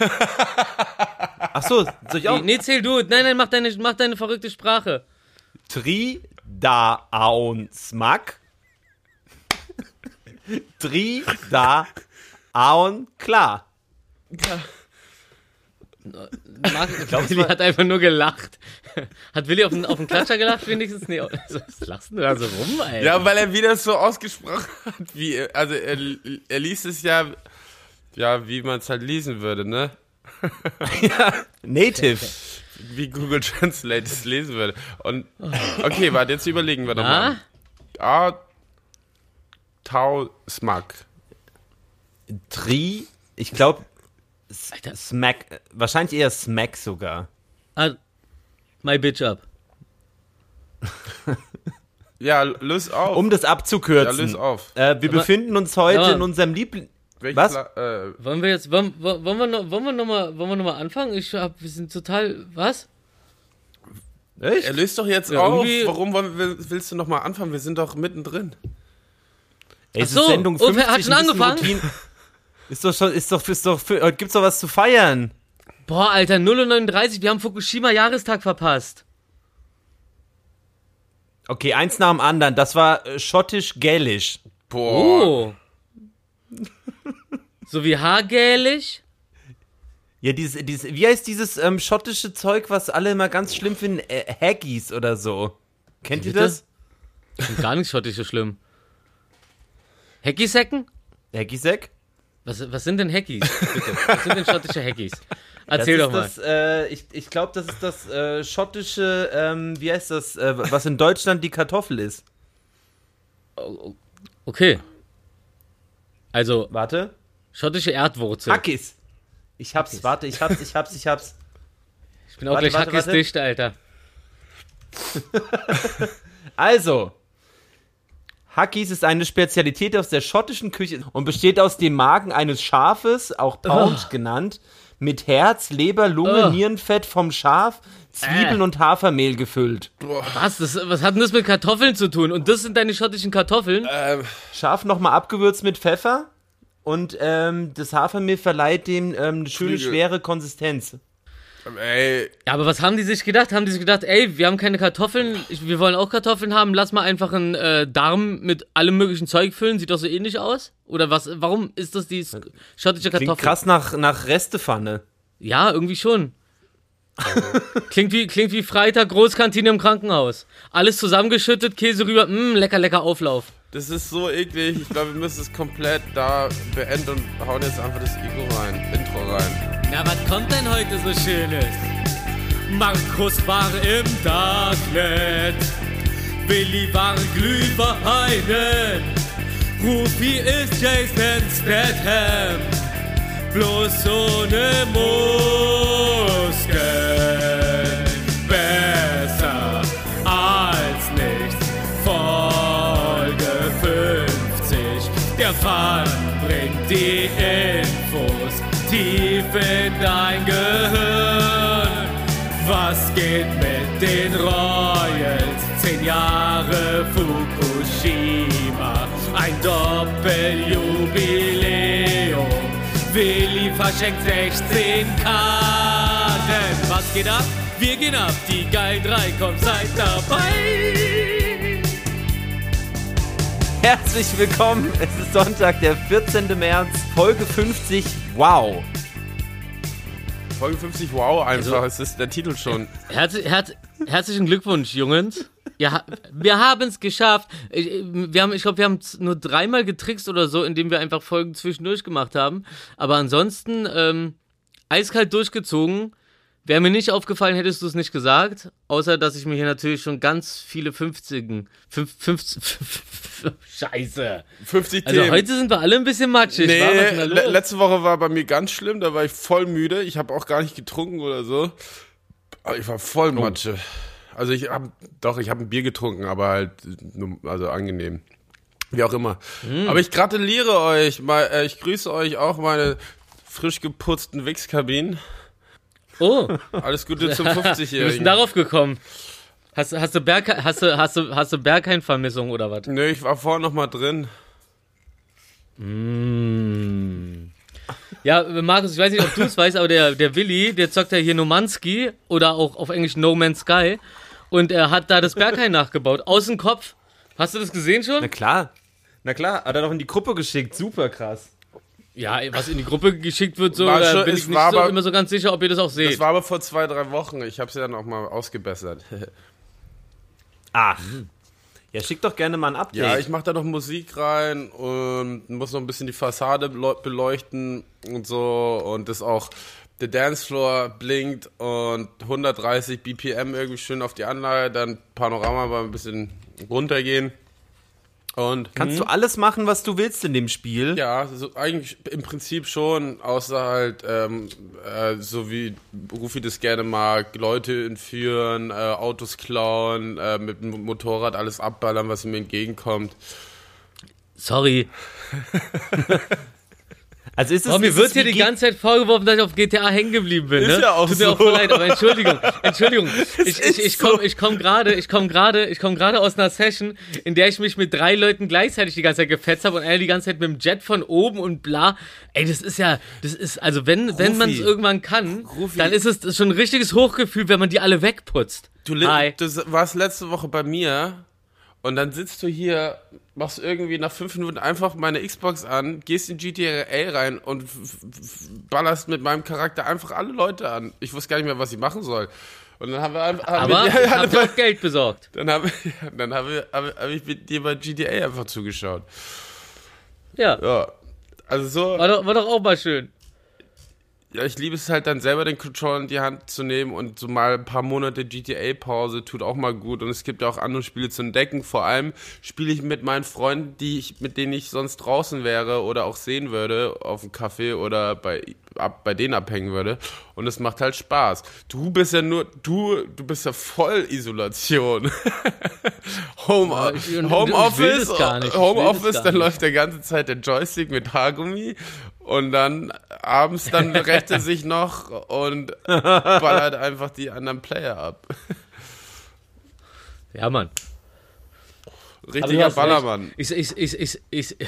Ach so, soll ich auch? Nee, zähl du. Nein, nein, mach deine, mach deine verrückte Sprache. Tri, da, aun, smak. Tri, da, aun, klar. Marc, Willi hat einfach nur gelacht. Hat Willi auf den, auf den Klatscher gelacht, wenigstens? Nee, also, was lachst du da so rum, Alter? Ja, weil er wieder so ausgesprochen hat, wie, also er, er liest es ja, ja, wie man es halt lesen würde, ne? Native. Wie Google Translate es lesen würde. Und, okay, warte, jetzt überlegen wir doch Na? mal. A, Tau, Smack. Tri, ich glaube. Smack, wahrscheinlich eher Smack sogar. Ah, my bitch up. Ja, löse auf. Um das ja, abzukürzen. löse auf. Äh, wir Aber- befinden uns heute aber- in unserem Liebling. Welche Was? Pla- äh, Wollen wir jetzt, wollen, wollen wir noch, wollen wir noch mal, wollen wir noch mal anfangen? Ich hab, wir sind total, was? Echt? er löst doch jetzt Ja, auf. Warum willst du noch mal anfangen? Wir sind doch mittendrin. Ey, Ach so, ist Sendung oh, 50, hat schon angefangen? Routine. Ist doch schon, ist doch, ist doch, heute gibt's doch was zu feiern. Boah, Alter, 0.39 Uhr, wir haben Fukushima Jahrestag verpasst. Okay, eins nach dem anderen. Das war äh, schottisch-gälisch. Boah. Oh. So wie Haargälisch? Ja, dieses, dieses, wie heißt dieses ähm, schottische Zeug, was alle immer ganz schlimm finden? Äh, Haggis oder so. Kennt ihr das? Gar nichts schottisch so schlimm. Heckisäcken? Haggisack? Was, was sind denn Heckies? Bitte. Was sind denn schottische Heckies? Erzähl doch mal. Das, äh, ich ich glaube, das ist das äh, schottische, ähm, wie heißt das, äh, was in Deutschland die Kartoffel ist. Okay. Also, Warte. Schottische Erdwurzel. Hackis. Ich hab's, warte, ich hab's, ich hab's, ich hab's. Ich bin auch Warte, gleich warte, Hackis warte. dicht, Alter. Also, Hackis ist eine Spezialität aus der schottischen Küche und besteht aus dem Magen eines Schafes, auch Paunch genannt, mit Herz, Leber, Lunge, Oh. Nierenfett vom Schaf, Zwiebeln Äh. und Hafermehl gefüllt. Was? Das, was hat denn das mit Kartoffeln zu tun? Und das sind deine schottischen Kartoffeln? Ähm, Scharf nochmal abgewürzt mit Pfeffer und ähm, das Hafermehl verleiht dem ähm, eine schöne, Flügel. schwere Konsistenz. ey, Ja, aber was haben die sich gedacht? Haben die sich gedacht, ey, wir haben keine Kartoffeln, ich, wir wollen auch Kartoffeln haben, lass mal einfach einen äh, Darm mit allem möglichen Zeug füllen, sieht doch so ähnlich aus? Oder was, warum ist das die schottische Klingt Kartoffel? krass nach, nach Restepfanne. Ja, irgendwie schon. Klingt, wie, klingt wie Freitag Großkantine im Krankenhaus. Alles zusammengeschüttet, Käse rüber, mh, lecker, lecker Auflauf. das ist so eklig. Ich glaube, wir müssen es komplett da beenden und hauen jetzt einfach das Intro rein. Intro rein. Na, was kommt denn heute so Schönes? Markus war im Darknet, Willi war Glühweinen, Rufi ist Jason Statham, bloß ohne Muskeln. Besser als nichts, Folge 50, der Fall bringt die Infos tief in dein Gehirn. Was geht mit den Royals? Zehn Jahre Fukushima, ein Doppeljubiläum. Willi verschenkt 16 Karten. Was geht ab? Wir gehen ab, die Geil 3 kommt, seid dabei. Herzlich willkommen, es ist Sonntag, der 14. März, Folge 50. Wow. Folge 50, wow, einfach. Also- es ist der Titel schon. Herz, herz, herzlichen Glückwunsch, Jungs. Ja, wir haben es geschafft. Ich, wir haben, ich glaube, wir haben nur dreimal getrickst oder so, indem wir einfach Folgen zwischendurch gemacht haben. Aber ansonsten ähm, eiskalt durchgezogen. Wäre mir nicht aufgefallen, hättest du es nicht gesagt. Außer, dass ich mir hier natürlich schon ganz viele 50 fünf, 50, Scheiße. 50 Also Themen. heute sind wir alle ein bisschen matschig. Nee, da le letzte Woche war bei mir ganz schlimm, da war ich voll müde. Ich habe auch gar nicht getrunken oder so. Aber ich war voll Oh. Matsche. Also ich habe, doch, ich habe ein Bier getrunken, aber halt, nur- also angenehm. Wie auch immer. Hm. Aber ich gratuliere euch, mal, äh, ich grüße euch auch meine frisch geputzten Wichskabinen. Oh, Alles Gute zum wir sind 50-Jährigen. darauf gekommen. Hast, du- hast du Berg, hast du, hast du, hast du Berghain-Vermissung oder was? Nö, ich war vorher noch mal drin. Mm. Ja, Markus, ich weiß nicht, ob du es weißt, aber der, der Willi, der zockt ja hier Nomanski oder auch auf Englisch No Man's Sky und er hat da das Berghain nachgebaut, aus dem Kopf. Hast du das gesehen schon? Na klar. Na klar, hat er doch in die Gruppe geschickt. Super krass. Ja, was in die Gruppe geschickt wird, so, War schon- bin ich nicht war so aber- immer so ganz sicher, ob ihr das auch seht. Das war aber vor zwei, drei Wochen. Ich habe es ja dann auch mal ausgebessert. Ach. Ja, schick doch gerne mal ein Update. Ja, ich mache da noch Musik rein und muss noch ein bisschen die Fassade beleu- beleuchten und so und das auch der Dancefloor blinkt und 130 BPM irgendwie schön auf die Anlage, dann Panorama mal ein bisschen runtergehen und Kannst du alles machen, was du willst in dem Spiel? ja, so eigentlich im Prinzip schon, außer halt ähm, äh, so wie Rufi das gerne mag, Leute entführen, äh, Autos klauen, äh, mit dem Motorrad alles abballern, was ihm entgegenkommt. Sorry. Also ist es, Aber mir ist wird hier die ganze Zeit vorgeworfen, dass ich auf GTA hängen geblieben bin. Ist ne? ja auch Tut mir so. auch voll leid, aber Entschuldigung, Entschuldigung. Ich, ist ich, ich komme ich komm gerade, ich komme gerade, ich komme gerade aus einer Session, in der ich mich mit drei Leuten gleichzeitig die ganze Zeit gefetzt habe und einer die ganze Zeit mit dem Jet von oben und bla. Ey, das ist ja, das ist, also wenn, wenn man es irgendwann kann, Rufi. dann ist es schon ein richtiges Hochgefühl, wenn man die alle wegputzt. Du, Hi. du warst letzte Woche bei mir und dann sitzt du hier, machst irgendwie nach fünf Minuten einfach meine Xbox an, gehst in GTA rein und ballerst mit meinem Charakter einfach alle Leute an. Ich wusste gar nicht mehr, was ich machen soll. Und dann haben wir einfach. haben Aber wir, ich habe dir auch Geld besorgt. dann habe dann hab ich, hab, hab ich mit dir bei GTA einfach zugeschaut. Ja, Ja. Also so. war doch, war doch auch mal schön. Ja, ich liebe es halt dann selber den Controller in die Hand zu nehmen und so mal ein paar Monate GTA-Pause tut auch mal gut. Und es gibt ja auch andere Spiele zu entdecken. Vor allem spiele ich mit meinen Freunden, die ich, mit denen ich sonst draußen wäre oder auch sehen würde, auf dem Café oder bei, ab, bei denen abhängen würde. Und es macht halt Spaß. Du bist ja nur, du, du bist ja voll Isolation. Home, Ja, Homeoffice, Homeoffice, dann läuft der ganze Zeit der Joystick mit Haargummi und dann abends dann rächt er sich noch und ballert einfach die anderen Player ab. Ja, Mann. Richtiger Ballermann. recht. Ich, ich, ich, ich, ich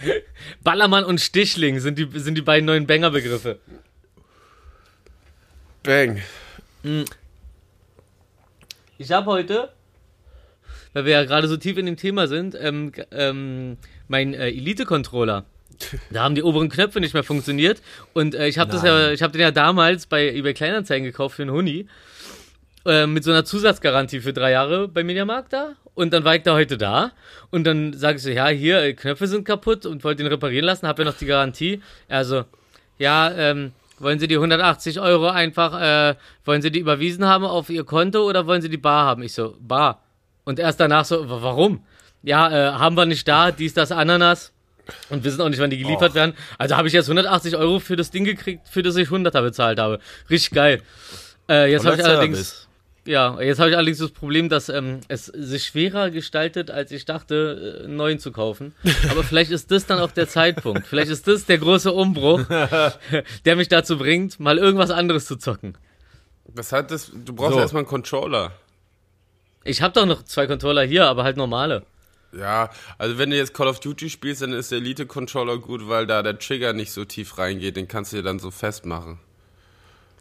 Ballermann und Stichling sind die, sind die beiden neuen Banger-Begriffe. Bang. Ich habe heute, weil wir ja gerade so tief in dem Thema sind, ähm, ähm, mein äh, Elite-Controller. Da haben die oberen Knöpfe nicht mehr funktioniert und äh, ich habe ja, ich habe den ja damals bei eBay Kleinanzeigen gekauft für einen Huni äh, mit so einer Zusatzgarantie für drei Jahre bei Mediamarkt da und dann war ich da heute da und dann sage ich so, ja hier äh, Knöpfe sind kaputt und wollte den reparieren lassen, habe ja noch die Garantie. Also ja, ähm, wollen Sie die 180 Euro einfach, äh, wollen Sie die überwiesen haben auf Ihr Konto oder wollen Sie die bar haben? Ich so, bar. Und erst danach so, wa- warum? Ja, äh, haben wir nicht da, dies, das, Ananas. Und wissen auch nicht, wann die geliefert werden. Also habe ich jetzt 180 Euro für das Ding gekriegt, für das ich 100er bezahlt habe. Richtig geil. Äh, jetzt habe ich allerdings. Ja, jetzt habe ich allerdings das Problem, dass ähm, es sich schwerer gestaltet, als ich dachte, äh, einen neuen zu kaufen. Aber vielleicht ist das dann auch der Zeitpunkt. Vielleicht ist das der große Umbruch, der mich dazu bringt, mal irgendwas anderes zu zocken. Was hat das? Du brauchst So. erstmal einen Controller. Ich habe doch noch zwei Controller hier, aber halt normale. Ja, also wenn du jetzt Call of Duty spielst, dann ist der Elite-Controller gut, weil da der Trigger nicht so tief reingeht. Den kannst du dir dann so festmachen.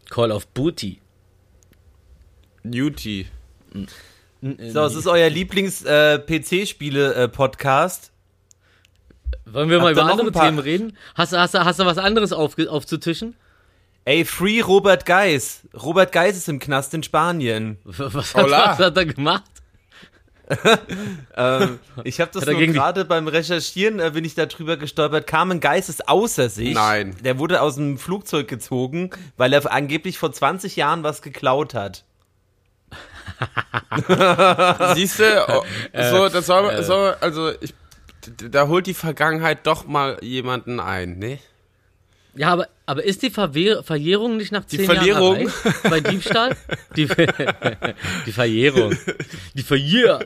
Call of Booty. Duty. So, es ist euer Lieblings-PC-Spiele-Podcast. Wollen wir mal Habt über andere ein paar- Themen reden? Hast, du- hast, du- hast du was anderes auf, aufzutischen? Ey, Free Robert Geis. Robert Geis ist im Knast in Spanien. Was hat, was hat er gemacht? Ähm, ich habe das er nur gerade beim Recherchieren, äh, bin ich da drüber gestolpert. Carmen Geis ist außer sich. Nein. Der wurde aus dem Flugzeug gezogen, weil er angeblich vor 20 Jahren was geklaut hat. Siehst du, oh, so, das soll, soll, also ich, da holt die Vergangenheit doch mal jemanden ein, ne? Ja, aber, aber ist die Verwehr, Verjährung nicht nach zehn Verlierung? Jahren erreicht? Bei Diebstahl? Die, die Verjährung. Die Verjähr.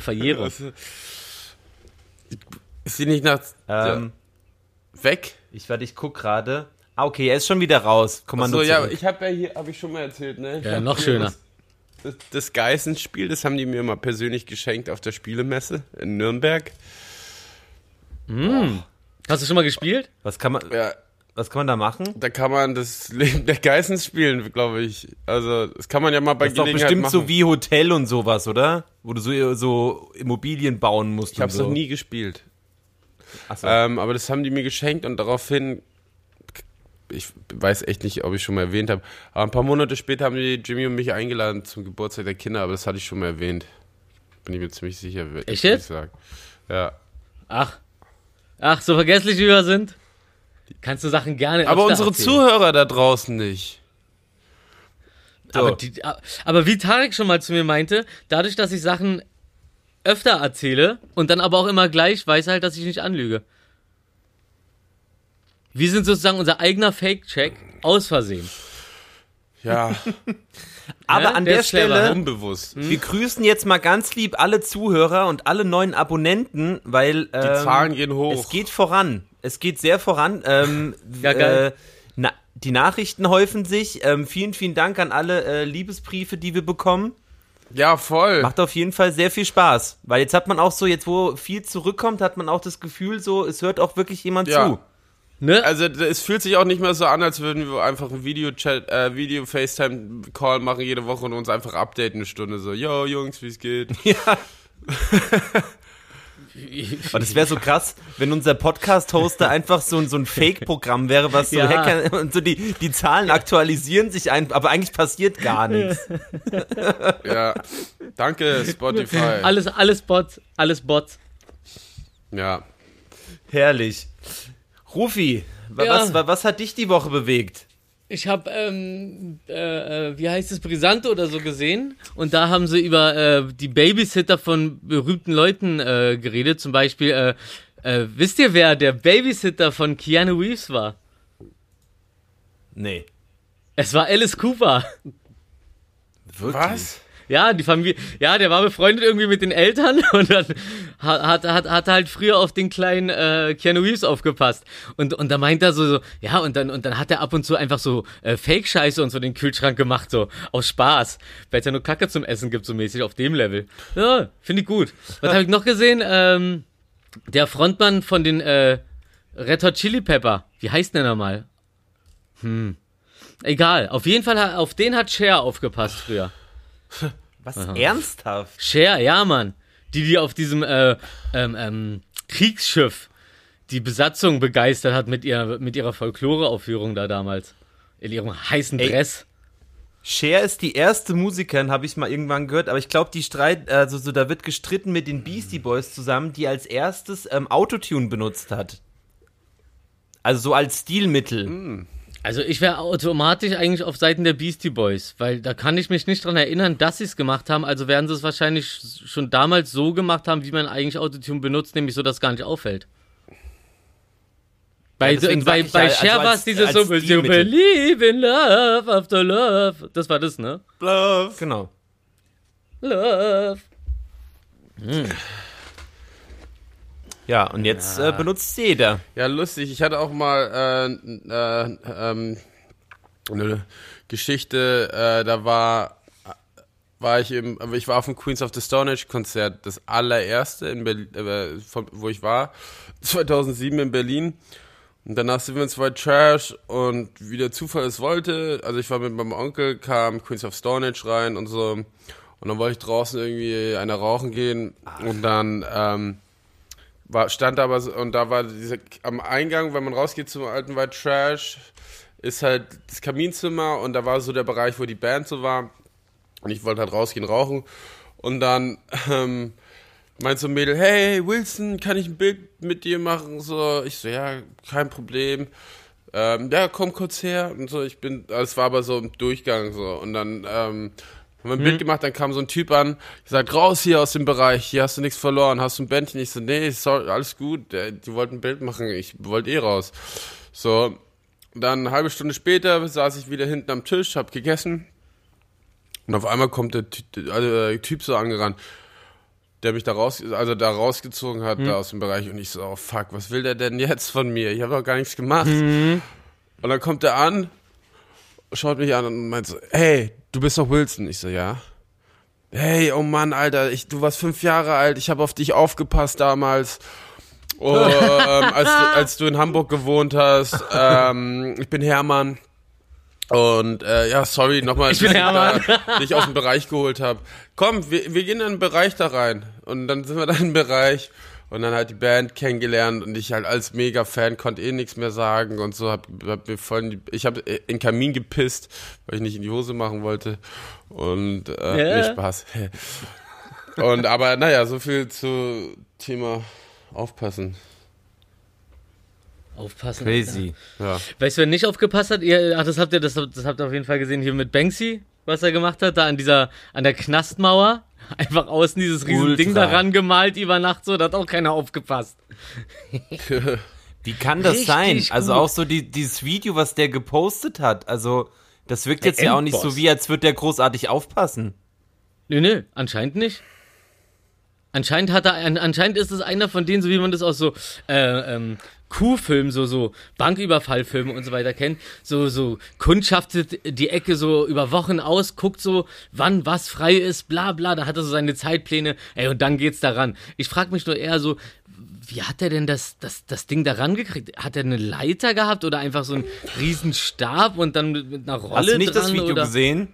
Verjährung. Ist sie nicht nach Ähm, weg? ich warte, ich guck gerade. Ah, okay, er ist schon wieder raus. Kommando So, ja, ich habe ja hier, habe ich schon mal erzählt, ne? Ich Ja, noch schöner. Das, das, Geißenspiel, das haben die mir mal persönlich geschenkt auf der Spielemesse in Nürnberg. Mm. Hast du schon mal gespielt? Was kann man, Ja, was kann man da machen? da kann man das Leben der Geissens spielen, glaube ich. Also, das kann man ja mal bei Das ist doch Gelegenheit bestimmt machen. so wie Hotel und sowas, oder? Wo du so, so Immobilien bauen musst. ich habe es so. noch nie gespielt. Ach so. Ähm, aber das haben die mir geschenkt und daraufhin, ich weiß echt nicht, ob ich schon mal erwähnt habe, aber ein paar Monate später haben die Jimmy und mich eingeladen zum Geburtstag der Kinder, aber das hatte ich schon mal erwähnt. Bin ich mir ziemlich sicher. Echt muss jetzt? Ich sagen. Ja. Ach. Ach, so vergesslich wie wir sind. Kannst du Sachen gerne Aber unsere erzählen. Zuhörer da draußen nicht. So. Aber, die, aber wie Tarek schon mal zu mir meinte, dadurch, dass ich Sachen öfter erzähle und dann aber auch immer gleich, weiß er halt, dass ich nicht anlüge. Wir sind sozusagen unser eigener Fake-Check aus Versehen. Ja, Aber Ja, an der der Stelle, unbewusst. wir grüßen jetzt mal ganz lieb alle Zuhörer und alle neuen Abonnenten, weil Die ähm, Zahlen gehen hoch. es geht voran. Es geht sehr voran. Ähm, Ja, geil. Äh, na, die Nachrichten häufen sich. Ähm, vielen, vielen Dank an alle äh, Liebesbriefe, die wir bekommen. ja, voll. Macht auf jeden Fall sehr viel Spaß. Weil jetzt hat man auch so, jetzt wo viel zurückkommt, hat man auch das Gefühl, so, es hört auch wirklich jemand Ja. zu. Ne? Also es fühlt sich auch nicht mehr so an, als würden wir einfach ein Video-Chat, äh, Video-FaceTime-Call machen jede Woche und uns einfach updaten eine Stunde so, yo Jungs, wie es geht. Aber das wäre so krass, wenn unser Podcast-Hoster einfach so, ein- so ein Fake-Programm wäre, was so Ja. Hacker und so die, die Zahlen aktualisieren sich ein, aber eigentlich passiert gar nichts. ja. Danke, Spotify. Alles, alles Bots, alles Bots. Ja. Herrlich. Rufi, Ja. was, wa- was hat dich die Woche bewegt? Ich habe, ähm, äh, äh, wie heißt es, Brisante oder so gesehen. Und da haben sie über äh, die Babysitter von berühmten Leuten äh, geredet. Zum Beispiel, äh, äh, wisst ihr, wer der Babysitter von Keanu Reeves war? Nee. Es war Alice Cooper. Wirklich? Was? Ja, die Familie, ja, der war befreundet irgendwie mit den Eltern und dann hat, hat, hat, hat halt früher auf den kleinen äh, Keanu Reeves aufgepasst. Und, und da meint er so, so, ja, und dann, und dann hat er ab und zu einfach so äh, Fake-Scheiße und so den Kühlschrank gemacht, so aus Spaß. Weil es ja nur Kacke zum Essen gibt, so mäßig auf dem Level. Ja, finde ich gut. Was habe ich noch gesehen? Ähm, der Frontmann von den äh, Red Hot Chili Pepper. Wie heißt denn der nochmal? Hm. Egal. Auf jeden Fall, auf den hat Cher aufgepasst früher. Was? Ernsthaft? Cher, ja, Mann. Die, die auf diesem äh, ähm, ähm, Kriegsschiff die Besatzung begeistert hat mit, ihrer mit ihrer Folkloreaufführung da damals. In ihrem heißen Ey. Dress. Cher ist die erste Musikerin, habe ich mal irgendwann gehört, aber ich glaube, die Streit, also so, da wird gestritten mit den Beastie Boys zusammen, die als erstes ähm, Autotune benutzt hat. Also so als Stilmittel. Also ich wäre automatisch eigentlich auf Seiten der Beastie Boys, weil da kann ich mich nicht dran erinnern, dass sie es gemacht haben. Also werden sie es wahrscheinlich schon damals so gemacht haben, wie man eigentlich Autotune benutzt, nämlich so, dass es gar nicht auffällt. Bei, Ja, bei, ich bei ja, also Cher war es dieses so, you believe in love after love. Das war das, ne? Love. Genau. Love. Ja, und jetzt äh, benutzt jeder. Ja, lustig. Ich hatte auch mal äh, äh, ähm, eine Geschichte, äh, da war war ich im, aber ich war auf dem Queens of the Stone Age Konzert, das allererste in Berlin, äh, von, wo ich war, 2007 in Berlin. Und danach sind wir ins White Trash und wie der Zufall es wollte, also ich war mit meinem Onkel, kam Queens of Stone Age rein und so. Und dann wollte ich draußen irgendwie einer rauchen gehen und dann ähm, war, stand aber so, und da war dieser, am Eingang, wenn man rausgeht zum alten White Trash, ist halt das Kaminzimmer und da war so der Bereich, wo die Band so war. Und ich wollte halt rausgehen, rauchen. Und dann ähm, meint so ein Mädel, hey Wilson, kann ich ein Bild mit dir machen? So, ich so, ja, kein Problem. Ähm, ja, komm kurz her. Und so, ich bin, es war aber so im Durchgang so. Und dann ähm, haben wir ein Bild gemacht, dann kam so ein Typ an, gesagt, raus hier aus dem Bereich, hier hast du nichts verloren, hast du ein Bändchen? Ich so, nee, sorry, alles gut, äh, die wollten ein Bild machen, ich wollte eh raus. So, dann eine halbe Stunde später saß ich wieder hinten am Tisch, hab gegessen und auf einmal kommt der, Ty- also der Typ so angerannt, der mich da raus, also da rausgezogen hat, da aus dem Bereich und ich so, oh fuck, was will der denn jetzt von mir? Ich habe doch gar nichts gemacht. Und dann kommt er an, schaut mich an und meint so, hey, du bist doch Wilson. Ich so, ja. Hey, oh Mann, Alter, ich, du warst fünf Jahre alt, ich habe auf dich aufgepasst damals. Oh, ähm, als, als du in Hamburg gewohnt hast. Ähm, ich bin Hermann. Und äh, ja, sorry nochmal, Ich bin Hermann. da dich aus dem Bereich geholt habe. Komm, wir, wir gehen in den Bereich da rein. Und dann sind wir da im Bereich und dann halt die Band kennengelernt und ich halt als Mega-Fan konnte eh nichts mehr sagen und so hab, hab mir voll in die, ich habe in den Kamin gepisst, weil ich nicht in die Hose machen wollte. Und äh, Ja. nee, Spaß. und aber naja, so viel zu Thema aufpassen. Aufpassen. Crazy. Ja. Weißt du, wer nicht aufgepasst hat? Ihr, ach, das habt ihr, das, das habt ihr auf jeden Fall gesehen hier mit Banksy, was er gemacht hat, da an dieser, an der Knastmauer. Einfach außen dieses riesen Ultra. Ding daran gemalt über Nacht so, da hat auch keiner aufgepasst. Wie kann das Richtig sein? gut. Also auch so die, dieses Video, was der gepostet hat. Also, das wirkt Der jetzt ja auch nicht so Endboss. wie, als würde der großartig aufpassen. Nö, nö, anscheinend nicht. Anscheinend hat er, an, anscheinend ist es einer von denen, so wie man das aus so äh, ähm, Kuhfilmen, so so Banküberfallfilmen und so weiter kennt, so so kundschaftet die Ecke so über Wochen aus, guckt so, wann was frei ist, bla bla, da hat er so seine Zeitpläne, ey und dann geht's daran. Ich frage mich nur eher so, wie hat er denn das, das, das Ding da rangekriegt? Hat er eine Leiter gehabt oder einfach so einen riesen Stab und dann mit, mit einer Rolle Hast du nicht dran das Video oder? gesehen?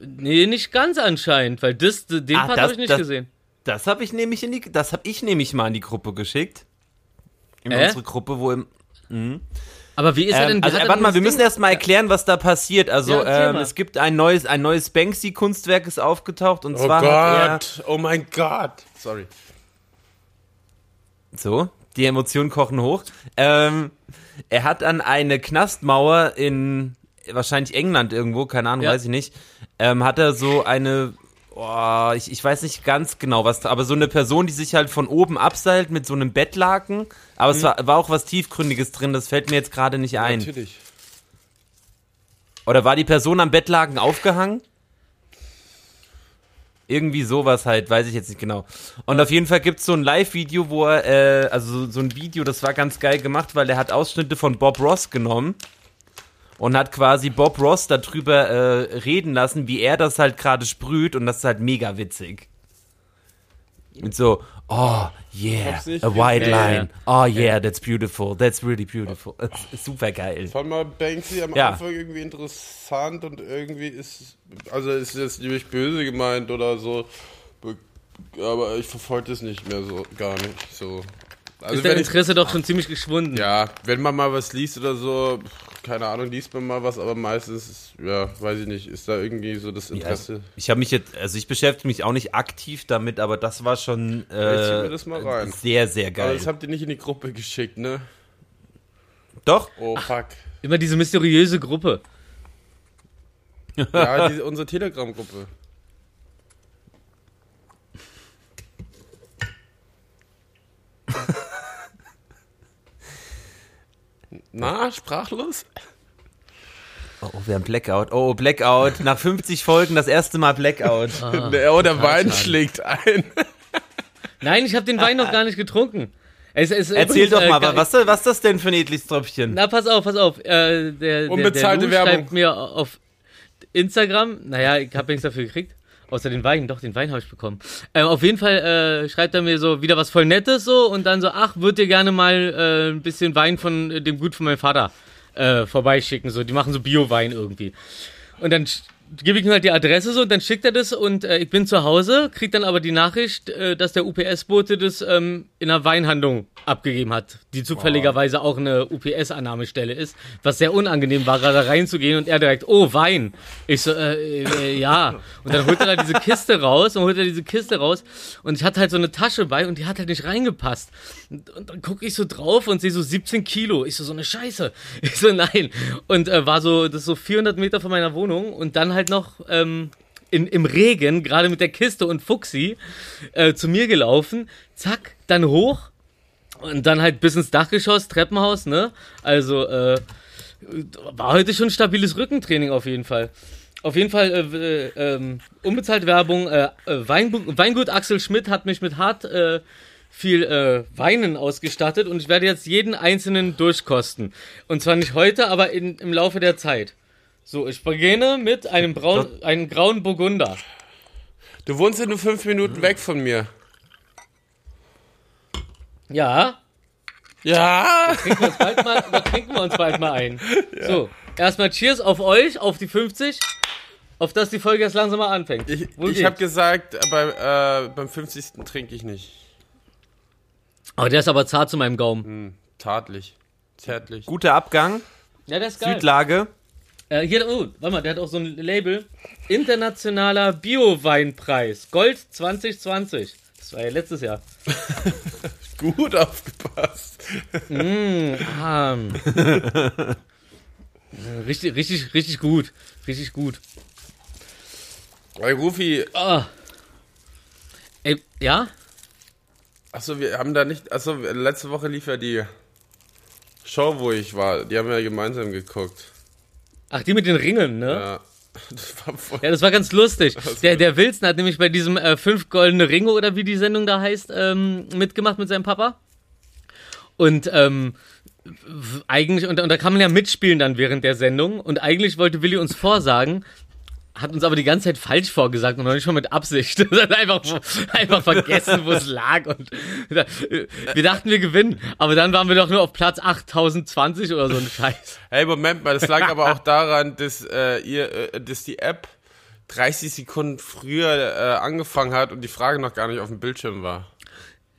Nee, nicht ganz anscheinend, weil das, den Ah, Part habe ich nicht das- gesehen. Das habe ich nämlich in die, das habe ich nämlich mal in die Gruppe geschickt. In Äh? unsere Gruppe, wo im, Aber wie ist er denn? ähm, also hat äh, er warte mal, das wir müssen Ding- erst mal erklären, was da passiert. Also Ja, ähm, es gibt ein neues, ein neues Banksy-Kunstwerk ist aufgetaucht und Oh zwar hat Gott, oh mein Gott. Sorry. er so die Emotionen kochen hoch. Ähm, er hat an eine Knastmauer in wahrscheinlich England irgendwo, keine Ahnung, Ja. weiß ich nicht, ähm, hat er so eine Oh, ich, ich weiß nicht ganz genau, was da, aber so eine Person, die sich halt von oben abseilt mit so einem Bettlaken. Aber Mhm. es war, war auch was Tiefgründiges drin, das fällt mir jetzt gerade nicht ein. Natürlich. Oder war die Person am Bettlaken aufgehangen? Irgendwie sowas halt, weiß ich jetzt nicht genau. Und auf jeden Fall gibt's so ein Live-Video, wo er, äh, also so, so ein Video, das war ganz geil gemacht, weil er hat Ausschnitte von Bob Ross genommen und hat quasi Bob Ross darüber äh, reden lassen, wie er das halt gerade sprüht und das ist halt mega witzig. Mit so, oh yeah, a white gesehen. line. Oh yeah, that's beautiful, that's really beautiful. Super geil. Fand mal Banksy am Ja. Anfang irgendwie interessant und irgendwie ist, also ist jetzt nicht böse gemeint oder so, aber ich verfolge das nicht mehr so, gar nicht so. Also ist dein wenn ich, Interesse doch schon ziemlich geschwunden. ja, wenn man mal was liest oder so, keine Ahnung, liest man mal was, aber meistens, ja, weiß ich nicht, ist da irgendwie so das Ja, Interesse. ich habe mich jetzt, also ich beschäftige mich auch nicht aktiv damit, aber das war schon Ich äh, das mal rein. sehr, sehr Aber geil. das habt ihr nicht in die Gruppe geschickt, ne? Doch? Oh fuck. Immer diese mysteriöse Gruppe. Ja, diese, unsere Telegram-Gruppe. Sprachlos? Oh, wir haben Blackout. Oh, Blackout. Nach 50 Folgen das erste Mal Blackout. Der, oh, der Wein schlägt ein. Nein, ich habe den Wein noch gar nicht getrunken. Es, es, Erzähl übrigens, doch äh, mal, gar- was, was ist das denn für ein edles Tröpfchen? Na, pass auf, pass auf. Äh, der, der, Unbezahlte der Lou Werbung. schreibt mir auf Instagram, naja, ich habe nichts dafür gekriegt. Außer den Wein, doch, den Wein habe ich bekommen. Ähm, auf jeden Fall äh, schreibt er mir so wieder was voll Nettes so und dann so, ach, würd dir gerne mal äh, ein bisschen Wein von äh, dem Gut von meinem Vater äh, vorbeischicken. So, die machen so Bio-Wein irgendwie. Und dann gebe ich ihm halt die Adresse so und dann schickt er das und äh, ich bin zu Hause, krieg dann aber die Nachricht, äh, dass der UPS-Bote das ähm, in einer Weinhandlung abgegeben hat, die zufälligerweise auch eine UPS-Annahmestelle ist, was sehr unangenehm war, da reinzugehen und er direkt, oh, Wein. Ich so, äh, äh, ja. Und dann holt er da diese Kiste raus und holt er diese Kiste raus und ich hatte halt so eine Tasche bei und die hat halt nicht reingepasst. Und, und dann gucke ich so drauf und sehe so 17 Kilo. Ich so, so eine Scheiße. Ich so, nein. Und äh, war so, das ist so 400 Meter von meiner Wohnung und dann halt noch ähm, in, im Regen, gerade mit der Kiste und Fuchsi, äh, zu mir gelaufen. Zack, dann hoch und dann halt bis ins Dachgeschoss, Treppenhaus, ne? Also, äh, war heute schon stabiles Rückentraining auf jeden Fall. Auf jeden Fall, äh, äh, ähm, unbezahlte Werbung. Äh, äh, Weinbu- Weingut Axel Schmidt hat mich mit hart äh, viel äh, Weinen ausgestattet und ich werde jetzt jeden einzelnen durchkosten. Und zwar nicht heute, aber in, im Laufe der Zeit. So, ich beginne mit einem, braun, einem grauen Burgunder. Du wohnst ja nur fünf Minuten weg von mir. Ja, Ja! Trinken wir uns bald mal, da trinken wir uns bald mal ein. So, erstmal Cheers auf euch, auf die 50, auf dass die Folge jetzt langsam mal anfängt. Ich, ich habe gesagt, beim, äh, beim 50. trinke ich nicht. Aber der ist aber zart zu meinem Gaumen. Hm, tatlich. Zärtlich. Guter Abgang, Ja, der ist geil. Südlage. Äh, hier, oh, warte mal, der hat auch so ein Label. Internationaler Bio-Weinpreis. Gold 2020. Das war ja letztes Jahr. Gut aufgepasst. Ah. richtig, richtig, richtig gut. Richtig gut. Ey, Rufi, Ah. Ey, ja? achso, wir haben da nicht, achso, letzte Woche lief ja die Show, wo ich war. Die haben wir ja gemeinsam geguckt. Ach, die mit den Ringen, ne? Ja. Das war voll. Ja, das war ganz lustig. Der, der Wilson hat nämlich bei diesem äh, fünf goldene Ringe oder wie die Sendung da heißt, ähm, mitgemacht mit seinem Papa. Und ähm, eigentlich, und, und da kann man ja mitspielen dann während der Sendung. Und eigentlich wollte Willi uns vorsagen, hat uns aber die ganze Zeit falsch vorgesagt und noch nicht mal mit Absicht. Hat einfach, einfach vergessen, wo es lag. Und wir dachten, wir gewinnen. Aber dann waren wir doch nur auf Platz 8020 oder so ein Scheiß. Hey, Moment mal, das lag aber auch daran, dass, äh, ihr, äh, dass die App 30 Sekunden früher äh, angefangen hat und die Frage noch gar nicht auf dem Bildschirm war.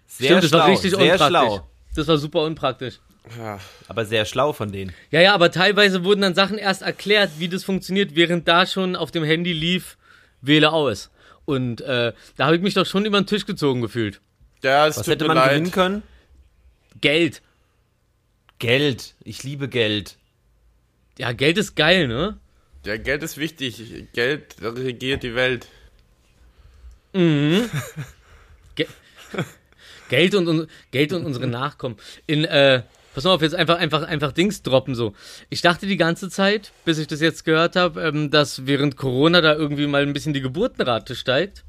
Sehr Stimmt, das schlau, war richtig sehr unpraktisch. schlau. Das war super unpraktisch. Ja. Aber sehr schlau von denen. Ja, ja, aber teilweise wurden dann Sachen erst erklärt, wie das funktioniert, während da schon auf dem Handy lief, wähle aus. Und äh, da habe ich mich doch schon über den Tisch gezogen gefühlt. Ja, es Was tut hätte mir man leid. gewinnen können? Geld. Geld. Ich liebe Geld. Ja, Geld ist geil, ne? Ja, Geld ist wichtig. Geld regiert die Welt. Ge Geld und, und Geld und unsere Nachkommen. In, äh, pass mal auf, jetzt einfach, einfach, einfach Dings droppen so. Ich dachte die ganze Zeit, bis ich das jetzt gehört habe, ähm, dass während Corona da irgendwie mal ein bisschen die Geburtenrate steigt.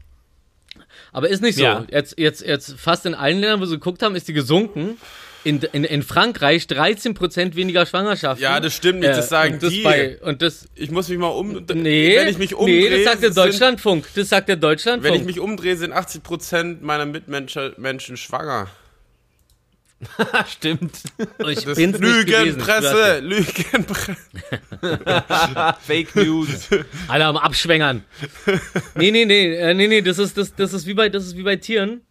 Aber ist nicht so. Ja. Jetzt, jetzt, jetzt fast in allen Ländern, wo sie geguckt haben, ist die gesunken. In, in, in Frankreich 13% weniger Schwangerschaften. Ja, das stimmt nicht, das sagen und das die. Bei, und das, Ich muss mich mal um. nee, wenn ich mich umdrehe, nee, das sagt der sind- Deutschlandfunk. Das sagt der Deutschlandfunk. Wenn ich mich umdrehe, sind 80% meiner Mitmenschen Menschen schwanger. Stimmt. ich Das bin's. Lügenpresse, Lügenpresse. Fake News. Alle am Abschwängern. Nee, nee, nee, äh, nee, nee, das ist, das, das ist wie bei, das ist wie bei Tieren.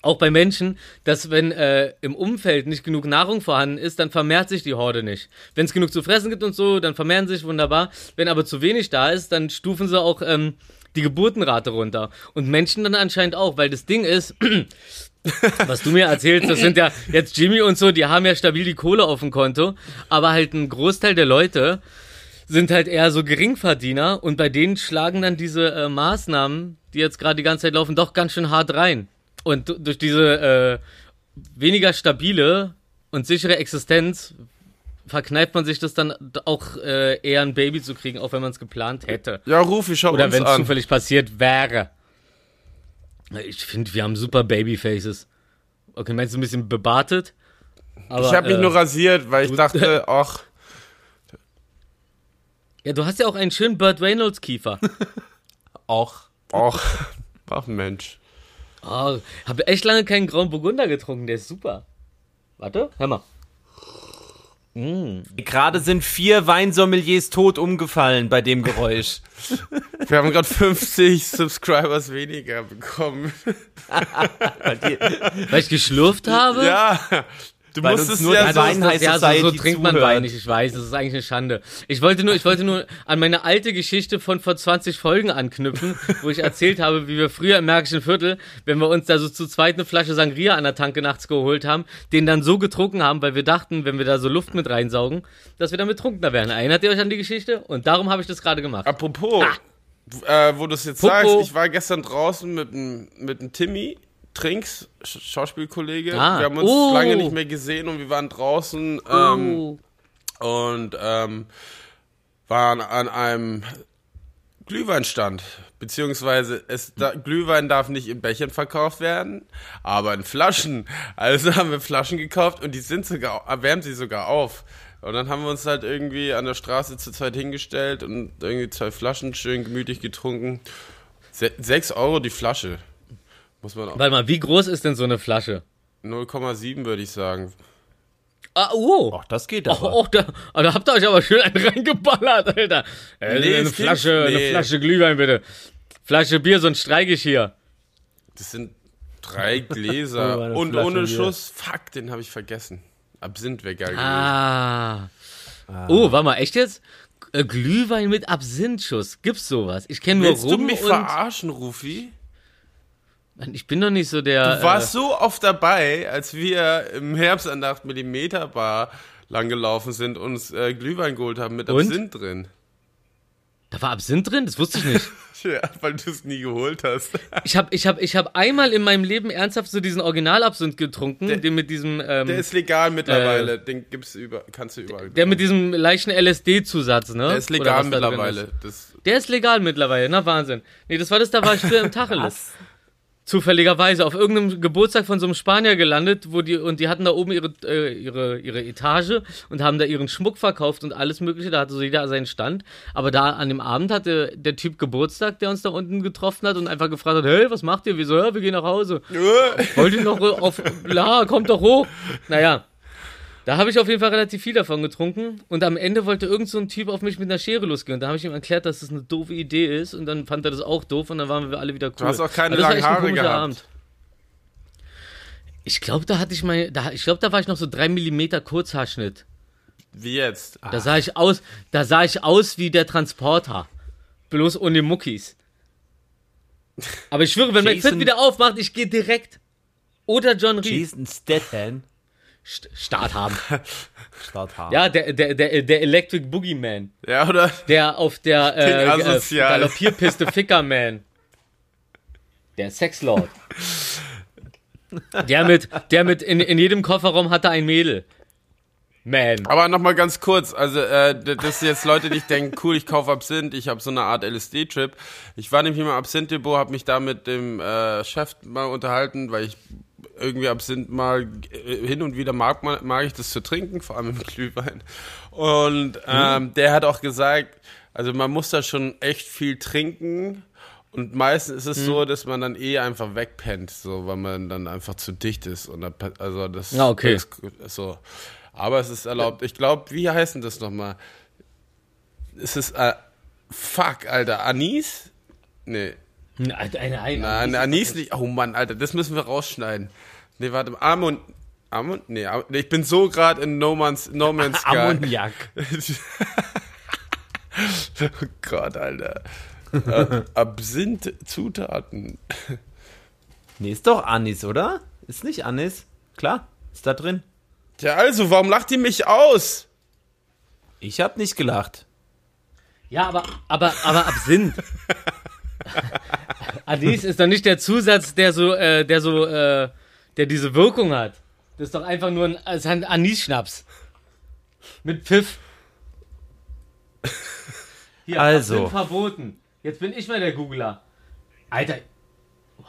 Auch bei Menschen, dass wenn äh, im Umfeld nicht genug Nahrung vorhanden ist, dann vermehrt sich die Horde nicht. Wenn es genug zu fressen gibt und so, dann vermehren sie sich wunderbar. Wenn aber zu wenig da ist, dann stufen sie auch ähm, die Geburtenrate runter. Und Menschen dann anscheinend auch, weil das Ding ist, was du mir erzählst, das sind ja jetzt Jimmy und so, die haben ja stabil die Kohle auf dem Konto, aber halt ein Großteil der Leute sind halt eher so Geringverdiener und bei denen schlagen dann diese äh, Maßnahmen, die jetzt gerade die ganze Zeit laufen, doch ganz schön hart rein. Und du- durch diese äh, weniger stabile und sichere Existenz verkneift man sich das dann auch äh, eher ein Baby zu kriegen, auch wenn man es geplant hätte. Ja, Rufi, schau Oder uns wenn es zufällig passiert wäre. Ich finde, wir haben super Babyfaces. Okay, meinst du ein bisschen bebartet? Aber, Ich habe mich äh, nur rasiert, weil ich dachte, ach, Ja, du hast ja auch einen schönen Burt Reynolds Kiefer. Auch. ach, ach Mensch. Oh, habe echt lange keinen Grauen Burgunder getrunken, der ist super. Warte, hör mal. Gerade sind vier Weinsommeliers tot umgefallen bei dem Geräusch. Wir haben gerade 50 Subscribers weniger bekommen. Weil ich geschlurft habe? Ja, du Weil musstest nur ja so, Wein- High ja, so, so trinkt man. Wein nicht, ich weiß, das ist eigentlich eine Schande. Ich wollte nur, ich wollte nur an meine alte Geschichte von vor 20 Folgen anknüpfen, wo ich erzählt habe, wie wir früher im Märkischen Viertel, wenn wir uns da so zu zweit eine Flasche Sangria an der Tanke nachts geholt haben, den dann so getrunken haben, weil wir dachten, wenn wir da so Luft mit reinsaugen, dass wir damit trunkener werden. Erinnert ihr euch an die Geschichte? Und darum habe ich das gerade gemacht. apropos, äh, wo du es jetzt Popo. sagst, ich war gestern draußen mit dem mit dem Timmy, Trinks, Sch Schauspielkollege. Ah. Wir haben uns Oh. lange nicht mehr gesehen und wir waren draußen ähm, Oh. und ähm, waren an einem Glühweinstand. Beziehungsweise es, da, Glühwein darf nicht in Bechern verkauft werden, aber in Flaschen. Also haben wir Flaschen gekauft und die sind sogar, erwärmen sie sogar auf. Und dann haben wir uns halt irgendwie an der Straße zur Zeit hingestellt und irgendwie zwei Flaschen schön gemütlich getrunken. Se sechs Euro die Flasche. Muss man auch. Warte mal, wie groß ist denn so eine Flasche? 0,7 würde ich sagen. Ah, oh. Ach, das geht Ach, aber. oh, da, ah, da habt ihr euch aber schön einen reingeballert, Alter. Äh, Nee, eine Flasche, eine nee. Flasche Glühwein bitte. Flasche Bier, sonst streike ich hier. Das sind drei Oh, Gläser. eine und Flasche ohne Bier. Schuss, fuck, den habe ich vergessen. Absinth wäre geil gewesen. Ah. Oh, warte mal, echt jetzt? Äh, Glühwein mit Absinthschuss. Gibt's sowas? Ich kenne nur Willst du Rum mich und verarschen, Rufi? Ich bin doch nicht so der. Du warst so oft dabei, als wir im Herbst an der 8 mm Bar langgelaufen sind und uns äh, Glühwein geholt haben mit Und? Absinth drin. äh, da war Absinth drin? Das wusste ich nicht. Ja, weil du es nie geholt hast. Ich habe ich hab, ich hab einmal in meinem Leben ernsthaft so diesen Originalabsinth getrunken, den mit diesem ähm, Der ist legal mittlerweile. Den gibt's über, kannst du überall. der mit diesem leichten LSD-Zusatz, ne? Der ist legal mittlerweile. ist. Das, Der ist legal mittlerweile, na Wahnsinn. Nee, das war das, da war ich früher im Tacheles. Zufälligerweise auf irgendeinem Geburtstag von so einem Spanier gelandet, wo die, und die hatten da oben ihre, äh, ihre, ihre Etage und haben da ihren Schmuck verkauft und alles mögliche, da hatte so jeder seinen Stand. Aber da an dem Abend hatte der Typ Geburtstag, der uns da unten getroffen hat und einfach gefragt hat, hey, was macht ihr? Wieso, ja, wir gehen nach Hause. Wollt ihr noch auf, la, kommt doch hoch. Naja, da habe ich auf jeden Fall relativ viel davon getrunken und am Ende wollte irgend so ein Typ auf mich mit einer Schere losgehen. Und da habe ich ihm erklärt, dass das eine doofe Idee ist und dann fand er das auch doof und dann waren wir alle wieder cool. Du hast auch keine langen Haare gehabt. Ich glaube, da hatte ich mal, da, ich glaube, da war ich noch so drei Millimeter Kurzhaarschnitt. wie jetzt. Da sah ich aus, da sah ich aus wie der Transporter. Bloß ohne Muckis. Aber ich schwöre, wenn Jason- McFit wieder aufmacht, ich gehe direkt. Oder John Reed. Jason Statham. St Start haben. Start haben. Ja, der, der, der, der Electric Boogeyman. Ja, oder? Der auf der äh, äh. Galoppierpiste Fickerman. Der Sexlord. Der mit, der mit in, in jedem Kofferraum hatte ein Mädel. Man. Aber nochmal ganz kurz, also äh, dass jetzt Leute nicht denken, cool, ich kaufe Absinth, ich habe so eine Art LSD-Trip. Ich war nämlich im Absinth-Depot, habe mich da mit dem äh, Chef mal unterhalten, weil ich irgendwie Absinth mal äh, hin und wieder mag, man- mag ich das zu trinken, vor allem im Glühwein. Und ähm, der hat auch gesagt, also man muss da schon echt viel trinken. Und meistens ist es so, dass man dann eh einfach wegpennt, so, weil man dann einfach zu dicht ist. Und dann, also das, Ja, okay. das ist so. Aber es ist erlaubt. Ich glaube, wie heißt denn das nochmal? Ist es, äh, fuck, Alter, Anis? Nee, Eine, eine, eine, nein, Anis nicht. Oh Mann, Alter, das müssen wir rausschneiden. Nee, warte, Amon, Amon, nee, Am- nee, ich bin so gerade in No Man's, no Man's Sky. Ammoniak. oh Gott, Alter. Absinth-Zutaten. Nee, ist doch Anis, oder? Ist nicht Anis? Klar, ist da drin. Tja, also, warum lacht ihr mich aus? Ich hab nicht gelacht. Ja, aber, aber, aber Absinth. Anis ist doch nicht der Zusatz, der so, äh, der so, äh, der diese Wirkung hat. Das ist doch einfach nur ein, Anis-Schnaps. Mit Pfiff. Hier, Also. Verboten. Jetzt bin ich mal der Googler. Alter.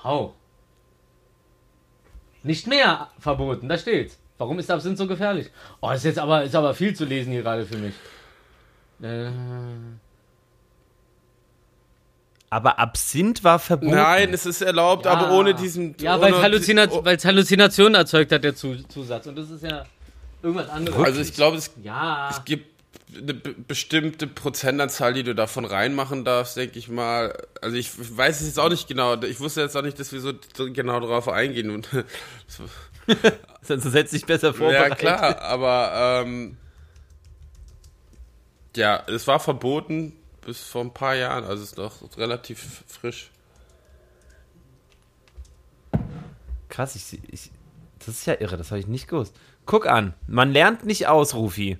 Wow. Nicht mehr verboten, da steht's. Warum ist Absinth so gefährlich? Oh, das ist jetzt aber, ist aber viel zu lesen hier gerade für mich. Äh, Aber Absinth war verboten. Nein, es ist erlaubt, aber ohne diesen. Ja, weil es oh, weil's Halluzinationen erzeugt hat, der Zu Zusatz. Und das ist ja irgendwas anderes. Also, ich glaube, es ja. gibt eine be- bestimmte Prozentanzahl, die du davon reinmachen darfst, denke ich mal. Also ich weiß es jetzt auch nicht genau. Ich wusste jetzt auch nicht, dass wir so genau darauf eingehen. Und Sonst hätte ich besser ja vorbereitet. klar, aber ähm, ja, es war verboten bis vor ein paar Jahren. Also es ist noch relativ frisch. Krass, ich, ich, das ist ja irre, das habe ich nicht gewusst. Guck an, man lernt nicht aus, Rufi.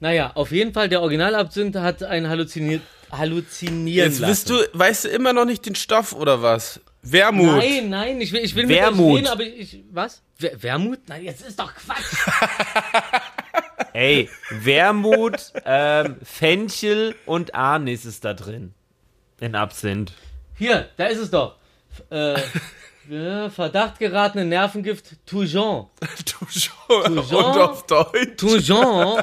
Naja, auf jeden Fall, der Originalabsinth hat einen halluziniert, halluzinieren Jetzt lassen. bist du, weißt du immer noch nicht den Stoff oder was? Wermut. Nein, nein, ich will, ich will Wermut. mit euch reden, aber ich, was? Wer, Wermut? Nein, jetzt ist doch Quatsch. Ey, Wermut, ähm, Fenchel und Anis ist da drin. In Absinth. Hier, da ist es doch. Äh, ja, Verdacht geratene Nervengift Toujon. Schon. Und auf Deutsch. Toujon,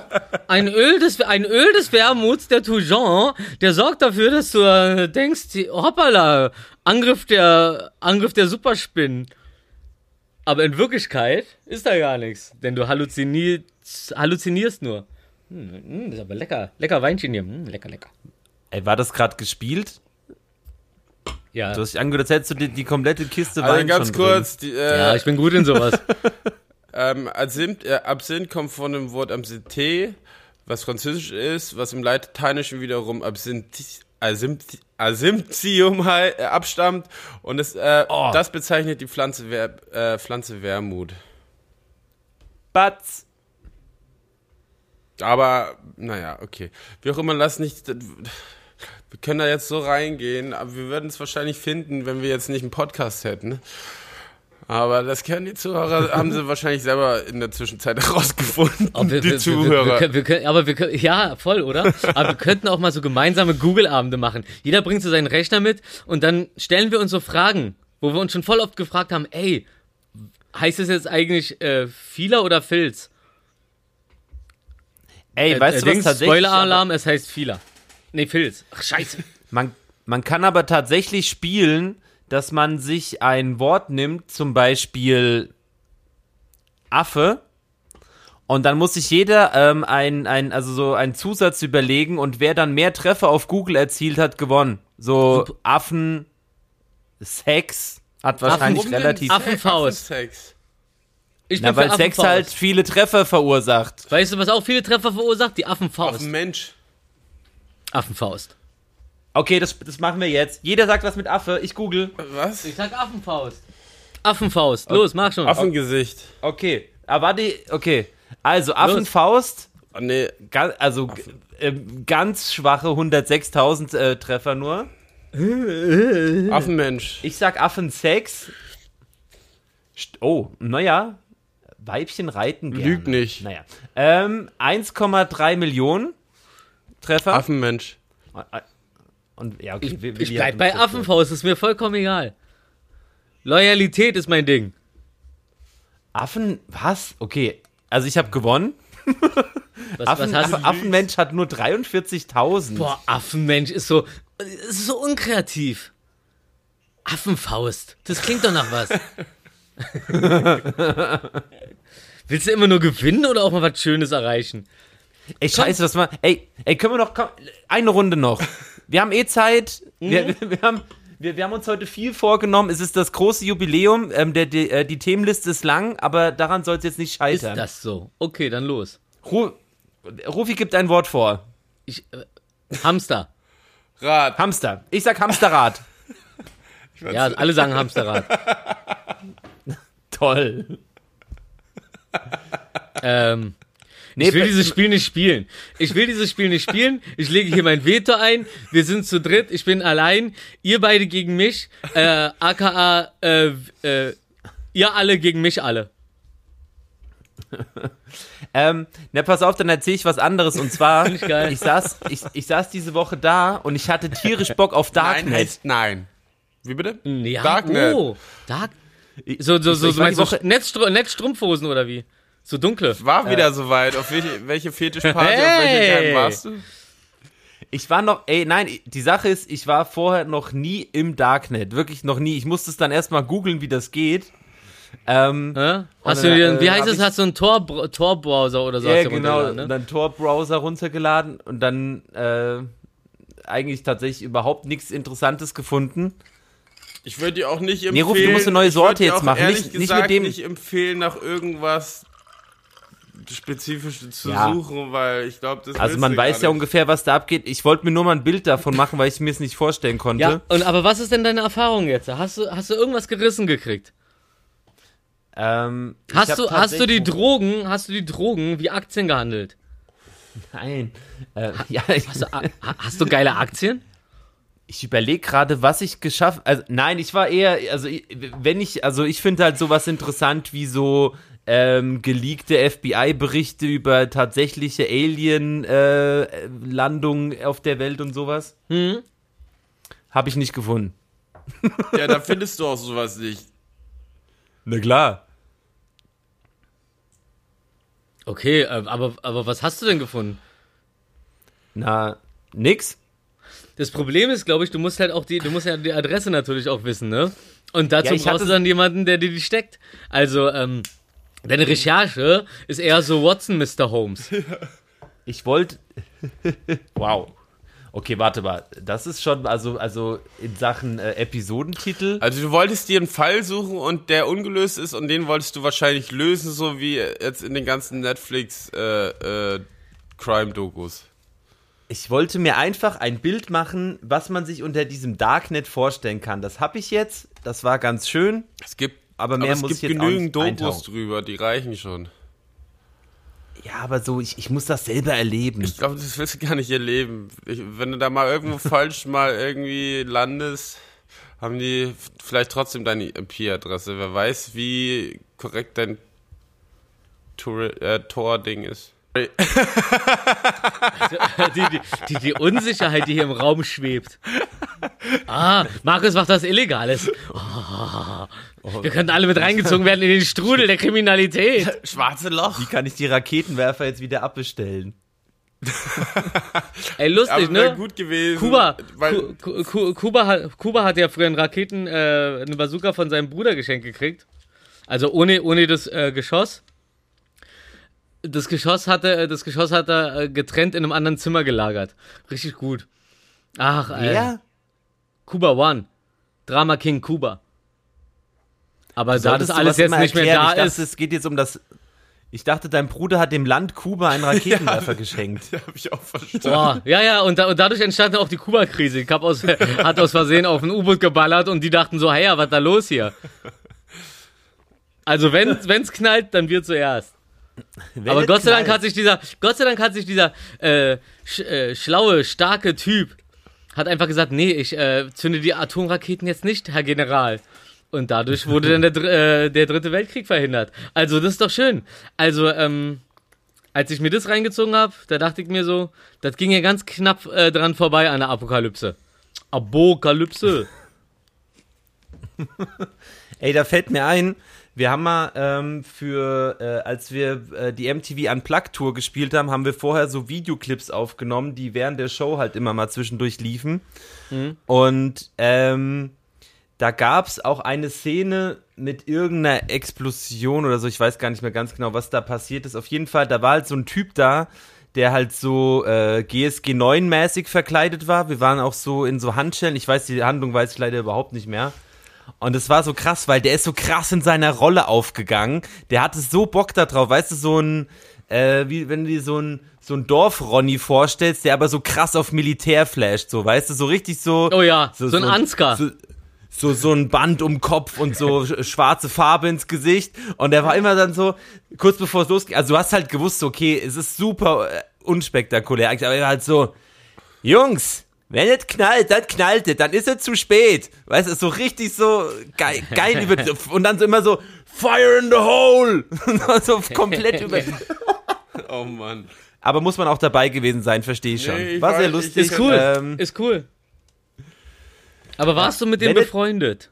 ein Öl des, ein Öl des Wermuts, der Toujon, der sorgt dafür, dass du äh, denkst, die- hoppala, Angriff der, Angriff der Superspinnen. Aber in Wirklichkeit ist da gar nichts. Denn du halluzinierst, halluzinierst nur. Hm, hm, das ist aber lecker. Lecker Weinchen hier. Hm, lecker, lecker. Ey, war das gerade gespielt? Ja. Du hast dich angehört, als hättest du die, die komplette Kiste Also Wein ganz schon kurz, die, äh, ja, ich bin gut in sowas. ähm, Absinth, äh, Absinth kommt von dem Wort Absinthe, was französisch ist, was im Lateinischen wiederum Absinth, Asimti- Asimtium abstammt und es, äh, Oh. das bezeichnet die Pflanze, Wer äh, Pflanze Wermut. Batz. Aber, naja, okay. Wie auch immer, lass nicht. Wir können da jetzt so reingehen, aber wir würden es wahrscheinlich finden, wenn wir jetzt nicht einen Podcast hätten. Aber das können die Zuhörer, haben sie wahrscheinlich selber in der Zwischenzeit herausgefunden. Aber wir, die wir, Zuhörer. wir, können- wir, können- aber wir können, ja, voll, oder? Aber wir könnten auch mal so gemeinsame Google-Abende machen. Jeder bringt so seinen Rechner mit und dann stellen wir uns so Fragen, wo wir uns schon voll oft gefragt haben, ey, heißt es jetzt eigentlich äh, Fieler oder Filz? Ey, Äh, weißt äh, du was Dings, tatsächlich? Spoiler-Alarm, es heißt Fieler. Nee, Filz. Ach, scheiße. Man, man kann aber tatsächlich spielen, dass man sich ein Wort nimmt, zum Beispiel Affe, und dann muss sich jeder ähm, ein, ein, also so einen Zusatz überlegen und wer dann mehr Treffer auf Google erzielt hat, gewonnen. So Super. Affen, Sex hat wahrscheinlich denn relativ. Affenfaust. Affensex? Ich Na, weil Sex halt viele Treffer verursacht. Weißt du, was auch viele Treffer verursacht? Die Affenfaust. einen Mensch. Affenfaust. Okay, das, das machen wir jetzt. Jeder sagt was mit Affe. Ich google. Was? Ich sag Affenfaust. Affenfaust. Los, mach schon. Affengesicht. Okay. Aber warte, okay. Also Affenfaust. Oh, nee. Also g- ähm, ganz schwache 106.000 äh, Treffer nur. Affenmensch. Ich sag Affensex. Oh, naja. Weibchen reiten gerne. Lüg nicht. Naja. Ähm, 1,3 Millionen Treffer. Affenmensch. Und ja, okay. Willi Ich bleib bei Affenfaust, ist mir vollkommen egal. Loyalität ist mein Ding. Affen, was? Okay. Also ich habe gewonnen. Was, Affen, was Affen? Affenmensch hat nur 43.000. Boah, Affenmensch ist so, ist so unkreativ. Affenfaust, das klingt doch nach was. Willst du immer nur gewinnen oder auch mal was Schönes erreichen? Ey, scheiße, das war. Ey, ey, können wir noch. Komm, eine Runde noch. Wir haben eh Zeit. Wir, Mhm. wir, wir, haben, wir, wir haben uns heute viel vorgenommen. Es ist das große Jubiläum. Ähm, der, die, äh, die Themenliste ist lang, aber daran soll es jetzt nicht Ist scheitern. das so? Okay, dann los. Ru Rufi gibt ein Wort vor. Ich, äh, Hamster. Rad. Hamster. Ich sag Hamsterrad. Ja, alle sagen Hamsterrad. Toll. Ähm, Nee, ich will dieses Spiel nicht spielen. Ich will dieses Spiel nicht spielen. Ich lege hier mein Veto ein. Wir sind zu dritt. Ich bin allein. Ihr beide gegen mich. Äh, aka, äh, äh, ihr alle gegen mich alle. Ähm, na, pass auf, dann erzähle ich was anderes. Und zwar, ich geil. ich, saß, ich, ich saß diese Woche da und ich hatte tierisch Bock auf Nein Darknet. heißt nein. Wie bitte? Ja, Darknet. Oh, Dark. So, so, so, so, Woche- Netzstr Netzstrumpfhosen oder wie? So dunkle. War wieder soweit. Auf welche, welche Fetischparty, auf welche Hey. Warst du? Ich war noch, ey, nein, die Sache ist, ich war vorher noch nie im Darknet. Wirklich noch nie. Ich musste es dann erstmal googeln, wie das geht. Ähm? Hast dann, du dir, wie äh, heißt es, hast du einen Tor, Tor-Browser oder so ja, genau. runtergeladen, Und ne? dann Tor-Browser runtergeladen und dann äh, eigentlich tatsächlich überhaupt nichts Interessantes gefunden. Ich würde dir auch nicht empfehlen. Nee, Ruf, du musst eine neue Sorte dir jetzt auch machen, nicht- nicht gesagt, mit dem- nicht empfehlen, nach irgendwas Spezifisches zu Ja. suchen, weil ich glaube, das Also willst man weiß ja nicht. ungefähr, was da abgeht. Ich wollte mir nur mal ein Bild davon machen, weil ich mir es nicht vorstellen konnte. Ja, und aber was ist denn deine Erfahrung jetzt? Hast du, hast du irgendwas gerissen gekriegt? Ähm, Hast du, hast du die Drogen, hast du die Drogen wie Aktien gehandelt? Nein. Äh, ja, Hast du, ha- hast du geile Aktien? ich überlege gerade, was ich geschafft. Also nein, ich war eher, also ich- wenn ich, also ich finde halt sowas interessant wie so ähm, geleakte FBI-Berichte über tatsächliche Alien-Landungen auf der Welt und sowas. Hm? Habe ich nicht gefunden. Ja, da findest du auch sowas nicht. Na klar. Okay, äh, aber, aber was hast du denn gefunden? Na, nix. Das Problem ist, glaube ich, du musst halt auch die, du musst ja die Adresse natürlich auch wissen, ne? Und dazu Ja, brauchst du dann jemanden, der dir die steckt. Also, ähm, deine Recherche ist eher so Watson, Mr. Holmes. Ich wollte. wow. Okay, warte mal. Das ist schon, also, also in Sachen äh, Episodentitel. Also du wolltest dir einen Fall suchen und der ungelöst ist und den wolltest du wahrscheinlich lösen, so wie jetzt in den ganzen Netflix äh, äh, Crime-Dokus. Ich wollte mir einfach ein Bild machen, was man sich unter diesem Darknet vorstellen kann. Das habe ich jetzt. Das war ganz schön. Es gibt, Aber mehr es muss gibt ich jetzt genügend Dokus drüber, die reichen schon. Ja, aber so, ich, ich muss das selber erleben. Ich glaube, das willst du gar nicht erleben. Ich, wenn du da mal irgendwo falsch mal irgendwie landest, haben die vielleicht trotzdem deine IP-Adresse. Wer weiß, wie korrekt dein äh, Tor-Ding ist. die, die, die, die Unsicherheit, die hier im Raum schwebt. Ah, Markus macht was Illegales. Oh, wir könnten alle mit reingezogen werden in den Strudel der Kriminalität. Schwarze Loch. Wie kann ich die Raketenwerfer jetzt wieder abbestellen? Ey, lustig, Aber wäre ne? gut gewesen. Kuba, Weil, Ku- Ku- Kuba, hat, Kuba hat ja früher einen Raketen, äh, eine Bazooka von seinem Bruder geschenkt gekriegt. Also ohne, ohne das äh, Geschoss. Das Geschoss hatte, das Geschoss hat er äh, getrennt in einem anderen Zimmer gelagert. Richtig gut. Ach, ey. Ja? Kuba One. Drama King Kuba. Aber da das alles jetzt nicht mehr erklären? da ich dachte, ist. es geht jetzt um das. Ich dachte, dein Bruder hat dem Land Kuba einen Raketenwerfer geschenkt. habe ich auch verstanden. Boah, ja, ja, und, da, und dadurch entstand auch die Kuba-Krise. Ich hab aus, hat aus Versehen auf ein U-Boot geballert und die dachten so, hey, ja, was ist da los hier? Also wenn wenn's knallt, dann wir zuerst. Wenn Aber es Gott sei Dank knallt. hat sich dieser, Gott sei Dank hat sich dieser äh, sch, äh, schlaue, starke Typ hat einfach gesagt, nee, ich äh, zünde die Atomraketen jetzt nicht, Herr General. Und dadurch wurde dann der, äh, der dritte Weltkrieg verhindert. Also das ist doch schön. Also ähm, als ich mir das reingezogen habe, da dachte ich mir so, das ging ja ganz knapp äh, dran vorbei an der Apokalypse. Apokalypse. Ey, da fällt mir ein, wir haben mal ähm, für, äh, als wir äh, die MTV Unplugged Tour gespielt haben, haben wir vorher so Videoclips aufgenommen, die während der Show halt immer mal zwischendurch liefen. Und ähm, da gab es auch eine Szene mit irgendeiner Explosion oder so, ich weiß gar nicht mehr ganz genau, was da passiert ist. Auf jeden Fall, da war halt so ein Typ da, der halt so äh, GSG 9-mäßig verkleidet war. Wir waren auch so in so Handschellen, ich weiß, die Handlung weiß ich leider überhaupt nicht mehr. Und es war so krass, weil der ist so krass in seiner Rolle aufgegangen. Der hatte so Bock da drauf, weißt du, so ein, äh, wie wenn du dir so ein, so ein Dorf-Ronny vorstellst, der aber so krass auf Militär flasht, so, weißt du, so richtig so. Oh ja, so, ein Ansgar. So, so, so ein Band um den Kopf und so sch- schwarze Farbe ins Gesicht. Und der war immer dann so, kurz bevor es losging, also du hast halt gewusst, okay, es ist super äh, unspektakulär, aber er war halt so, Jungs, wenn es knallt, dann knallt es, dann ist es zu spät. Weißt du, so richtig so geil, geil über, und dann so immer so, Fire in the hole! so komplett über. Oh Mann. Aber muss man auch dabei gewesen sein, verstehe ich schon. Nee, ich War sehr lustig. Ist cool. Ähm, ist cool. Aber warst du mit dem Wenn befreundet?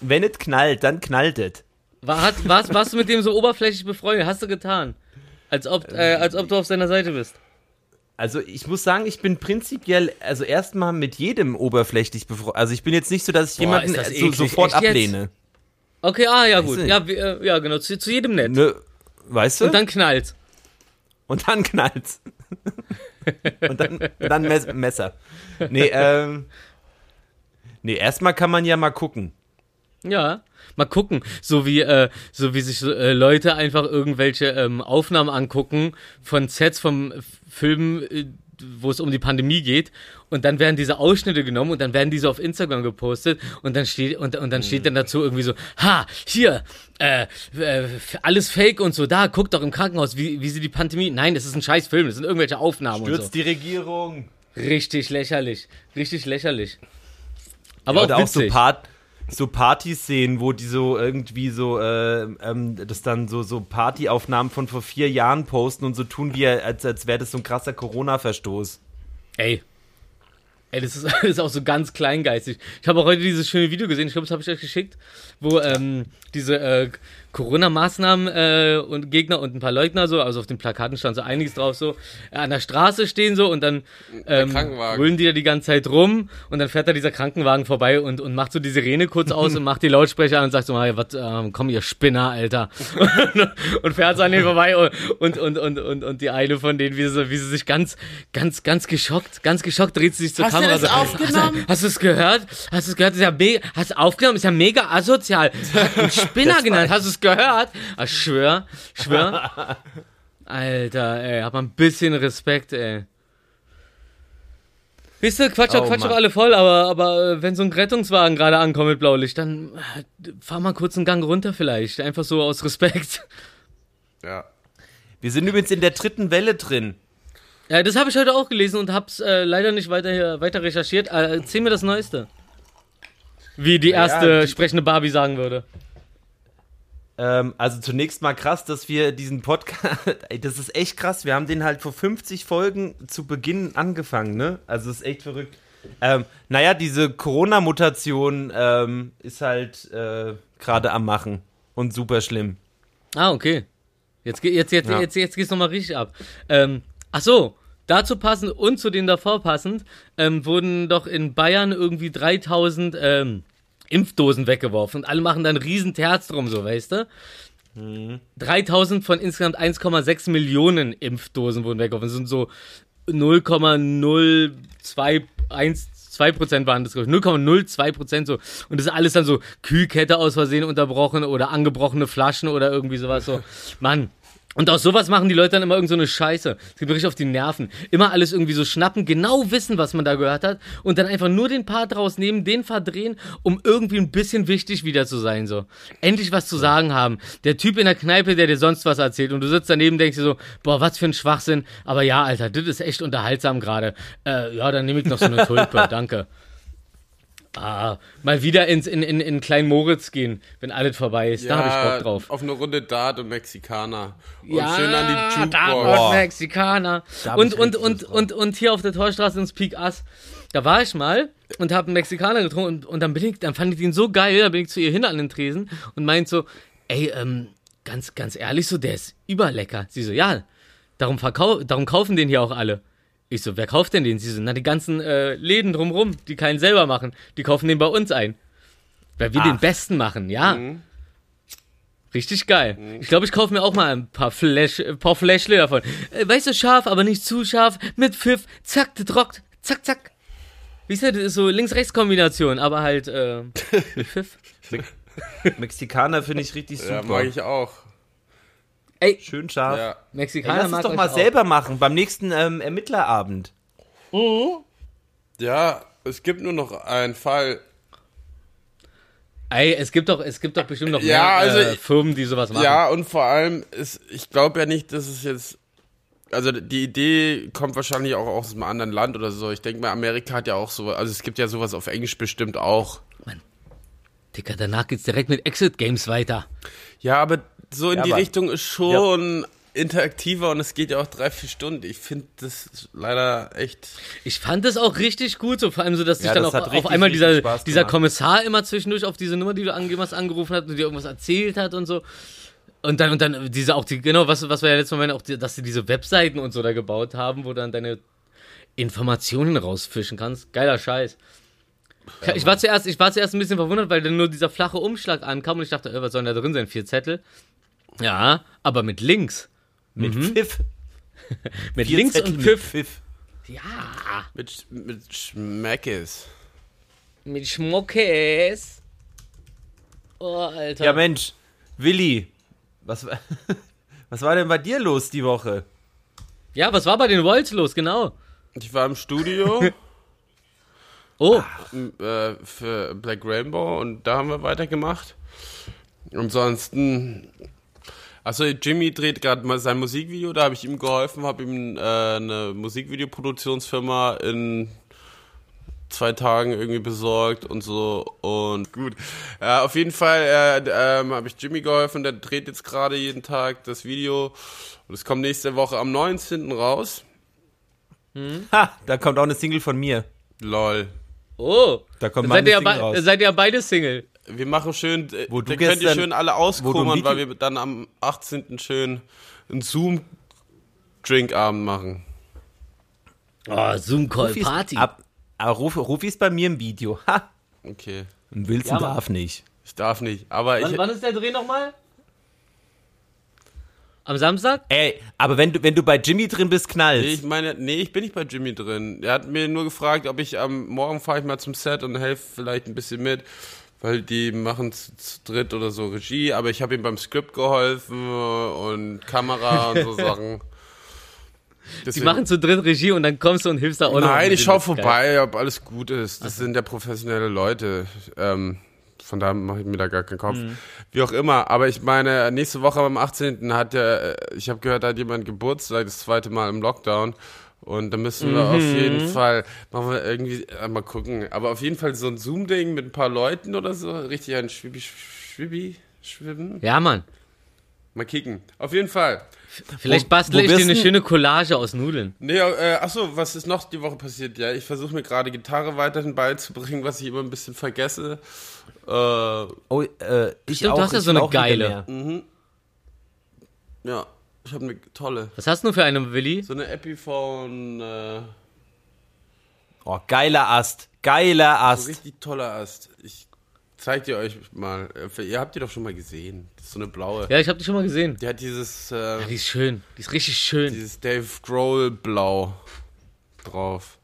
wenn es knallt, dann knallt es. War, hat, warst, warst du mit dem so oberflächlich befreundet? Hast du getan? Als ob, äh, als ob du auf seiner Seite bist. Also ich muss sagen, ich bin prinzipiell, also erstmal mit jedem oberflächlich befreundet. Also ich bin jetzt nicht so, dass ich Boah, jemanden so, sofort Echt jetzt? ablehne. Okay, ah, ja, gut. Ja, wie, äh, ja genau. Zu, zu jedem nett. Ne, weißt du? Und dann knallt. Und dann knallt's. und dann, und dann Mes Messer. Nee, ähm. Nee, erstmal kann man ja mal gucken. Ja. Mal gucken, so wie, äh, so wie sich äh, Leute einfach irgendwelche ähm, Aufnahmen angucken von Sets vom F- Film, äh, wo es um die Pandemie geht. Und dann werden diese Ausschnitte genommen und dann werden diese auf Instagram gepostet und dann steht und, und dann steht dann dazu irgendwie so, ha, hier, äh, äh, alles Fake und so, da, guckt doch im Krankenhaus, wie, wie sie die Pandemie. Nein, das ist ein scheiß Film, das sind irgendwelche Aufnahmen und so. Stürzt die Regierung. Richtig lächerlich. Richtig lächerlich. Aber Ja, oder auch auch so. Part, so Partyszenen, wo die so irgendwie so, äh, ähm, das dann so, so Partyaufnahmen von vor vier Jahren posten und so tun, wie als, als wäre das so ein krasser Corona-Verstoß. Ey. Ey, das ist, das ist auch so ganz kleingeistig. Ich habe auch heute dieses schöne Video gesehen, ich glaube, das habe ich euch geschickt, wo ähm, diese äh, Corona-Maßnahmen äh, und Gegner und ein paar Leugner so, also auf den Plakaten stand so einiges drauf so, äh, an der Straße stehen so und dann ähm, brüllen die da die ganze Zeit rum und dann fährt da dieser Krankenwagen vorbei und, und macht so die Sirene kurz aus und macht die Lautsprecher an und sagt so, hey, was, ähm, komm ihr Spinner, Alter. und fährt so an denen vorbei und, und, und, und, und, und die eine von denen, wie sie, wie sie sich ganz, ganz, ganz geschockt, ganz geschockt dreht sie sich zur Hast du Kamera das so, aufgenommen? Hast, hast du es gehört? Hast du es gehört? Ist ja mega, hast du aufgenommen? Ist ja mega asozial. Hat einen Spinner genannt. Hast du es gehört? Ah, schwör, schwör. Alter, ey, hab mal ein bisschen Respekt, ey. Wisst ihr, Quatsch, Oh, Quatsch Mann. alle voll, aber, aber äh, wenn so ein Rettungswagen gerade ankommt mit Blaulicht, dann äh, fahr mal kurz einen Gang runter vielleicht. Einfach so aus Respekt. Ja. Wir sind übrigens in der dritten Welle drin. Ja, das habe ich heute auch gelesen und hab's äh, leider nicht weiter, weiter recherchiert. Äh, erzähl mir das Neueste. Wie die erste die- sprechende Barbie sagen würde. Ähm, also zunächst mal krass, dass wir diesen Podcast, das ist echt krass. Wir haben den halt vor 50 Folgen zu Beginn angefangen, ne? Also ist echt verrückt. Ähm, naja, diese Corona-Mutation ähm, ist halt äh, gerade am Machen und super schlimm. Ah, okay. Jetzt, jetzt, jetzt, Ja. jetzt, jetzt geht's nochmal richtig ab. Ähm, ach so, dazu passend und zu den davor passend, ähm, wurden doch in Bayern irgendwie 3000 ähm, Impfdosen weggeworfen und alle machen dann riesen Terz drum, so, weißt du? 3000 von insgesamt 1,6 Millionen Impfdosen wurden weggeworfen. Das sind so 0,0212 Prozent waren das, glaub ich. 0,02 Prozent so. Und das ist alles dann so Kühlkette aus Versehen unterbrochen oder angebrochene Flaschen oder irgendwie sowas so. Mann. Und aus sowas machen die Leute dann immer irgend so eine Scheiße. Es geht mir richtig auf die Nerven. Immer alles irgendwie so schnappen, genau wissen, was man da gehört hat und dann einfach nur den Part rausnehmen, den verdrehen, um irgendwie ein bisschen wichtig wieder zu sein, so. Endlich was zu sagen haben. Der Typ in der Kneipe, der dir sonst was erzählt und du sitzt daneben und denkst dir so, boah, was für ein Schwachsinn. Aber ja, Alter, das ist echt unterhaltsam gerade. Äh, ja, dann nehme ich noch so eine Tulpe, danke. Ah, mal wieder ins, in, in, in Klein Moritz gehen, wenn alles vorbei ist. da habe ich Bock drauf. Auf eine Runde Dart und Mexikaner. Und Ja, schön an die Jukebox. Tatort Boah. Mexikaner. Da Und, und, und, und, und hier auf der Torstraße ins Peak Ass. Da war ich mal und habe einen Mexikaner getrunken und, und dann bin ich, dann fand ich den so geil, da bin ich zu ihr hin an den Tresen und meint so, ey, ähm, ganz, ganz ehrlich so, der ist überlecker. Sie so, ja, darum, verkau darum kaufen den hier auch alle. Ich so, wer kauft denn den? Sie so, na, die ganzen äh, Läden drumrum, die keinen selber machen, die kaufen den bei uns ein. Weil wir den Ach. besten machen, ja. Richtig geil. Ich glaube, ich kaufe mir auch mal ein paar, Flash, ein paar Fläschle davon. Äh, weißt du, scharf, aber nicht zu scharf. Mit Pfiff. Zack, das rockt. Zack, zack. Wie ist das? Das ist so Links-Rechts-Kombination, aber halt äh, mit Pfiff. Mexikaner finde ich richtig Ja, super. mag ich auch. Ey, Schön scharf. Ja. Ey, Mexikaner lass es doch mal auch. selber machen, beim nächsten ähm, Ermittlerabend. Ja, es gibt nur noch einen Fall. Ey, es gibt doch, es gibt doch bestimmt noch Ja, mehr also äh, ich- Firmen, die sowas machen. Ja, und vor allem, ist, ich glaube ja nicht, dass es jetzt. Also die Idee kommt wahrscheinlich auch aus einem anderen Land oder so. Ich denke mal, Amerika hat ja auch so, also es gibt ja sowas auf Englisch bestimmt auch. Dicker, danach geht's direkt mit Exit Games weiter. Ja, aber so in Ja, die aber- Richtung ist schon interaktiver und es geht ja auch drei, vier Stunden. Ich finde das leider echt. Ich fand das auch richtig gut, so vor allem so, dass sich Ja, dann das auch hat auf einmal dieser, dieser. Kommissar immer zwischendurch auf diese Nummer, die du angegeben hast, angerufen hat und dir irgendwas erzählt hat und so. Und dann, und dann diese auch die, genau, was, was wir ja letztes Mal meinen, auch die, dass sie diese Webseiten und so da gebaut haben, wo dann deine Informationen rausfischen kannst. Geiler Scheiß. ich, war zuerst, ich war zuerst ein bisschen verwundert, weil dann nur dieser flache Umschlag ankam und ich dachte, äh, was soll denn da drin sein? Vier Zettel. Ja, aber mit Links. Mit Mhm. Pfiff. Mit Vier Links Zettel und mit Pfiff. Pfiff. Ja. Mit, mit Schmeckes. Mit Schmuckes. Oh, Alter. Ja, Mensch, Willi, was, wa- was war denn bei dir los die Woche? Ja, was war bei den Wolts los, genau? Ich war im Studio Oh, äh, für Black Rainbow und da haben wir weitergemacht. Ansonsten. Achso, Jimmy dreht gerade mal sein Musikvideo, da habe ich ihm geholfen, habe ihm äh, eine Musikvideoproduktionsfirma in zwei Tagen irgendwie besorgt und so und gut. Ja, auf jeden Fall äh, ähm, habe ich Jimmy geholfen, der dreht jetzt gerade jeden Tag das Video und es kommt nächste Woche am 19. raus. Ha, da kommt auch eine Single von mir. Lol. oh. Da kommt seid meine ihr, ja Single raus. seid ihr ja beide Single. Wir machen schön, äh, Wo du da könnt ihr schön alle auskummern, weil wir dann am 18. schön einen Zoom-Drinkabend machen. Oh, Zoom-Call Rufi ist- Party. Ab, aber Rufi, Rufi ist bei mir im Video. Ha! Okay. Und Wilson Ja, darf nicht. Ich darf nicht, aber Wann, ich, wann ist der Dreh nochmal? Am Samstag? Ey, aber wenn du, wenn du bei Jimmy drin bist, Nee, knallst. ich meine, nee, ich bin nicht bei Jimmy drin. Er hat mir nur gefragt, ob ich am Morgen fahre ich mal zum Set und helfe vielleicht ein bisschen mit, weil die machen zu, zu dritt oder so Regie, aber ich habe ihm beim Skript geholfen und Kamera und so Sachen. Die Deswegen- machen zu dritt Regie und dann kommst du und hilfst da auch noch. Nein, ich denen. schau Das ist geil. vorbei, ob alles gut ist. Das sind ja professionelle Leute. Ähm, von daher mache ich mir da gar keinen Kopf. Mhm. Wie auch immer. Aber ich meine, nächste Woche am 18. hat ja, äh, ich habe gehört, da hat jemand Geburtstag, das zweite Mal im Lockdown. Und da müssen wir auf Mhm. jeden Fall, machen wir irgendwie, äh, mal gucken. Aber auf jeden Fall so ein Zoom-Ding mit ein paar Leuten oder so. Richtig ein Schwibi, Schwibi, Schwimmen. Ja, Mann. Mal kicken. Auf jeden Fall. Vielleicht Wo- bastle wo ich dir eine schöne Collage aus Nudeln. Nee, äh, achso, was ist noch die Woche passiert? Ja, ich versuche mir gerade Gitarre weiterhin beizubringen, was ich immer ein bisschen vergesse. Äh, Oh, äh, ich Stimmt, auch. du hast ja so eine geile. mehr. ja, ich habe eine tolle. Was hast du für eine, Willi? So eine Epiphone, äh, Oh, geiler Ast. Geiler so Ast. richtig toller Ast. Ich zeig dir euch mal. Äh, Ihr habt die doch schon mal gesehen. Das ist so eine blaue. Ja, ich habe die schon mal gesehen. Die hat dieses, äh, Ja, die ist schön. Die ist richtig schön. dieses Dave Grohl Blau drauf.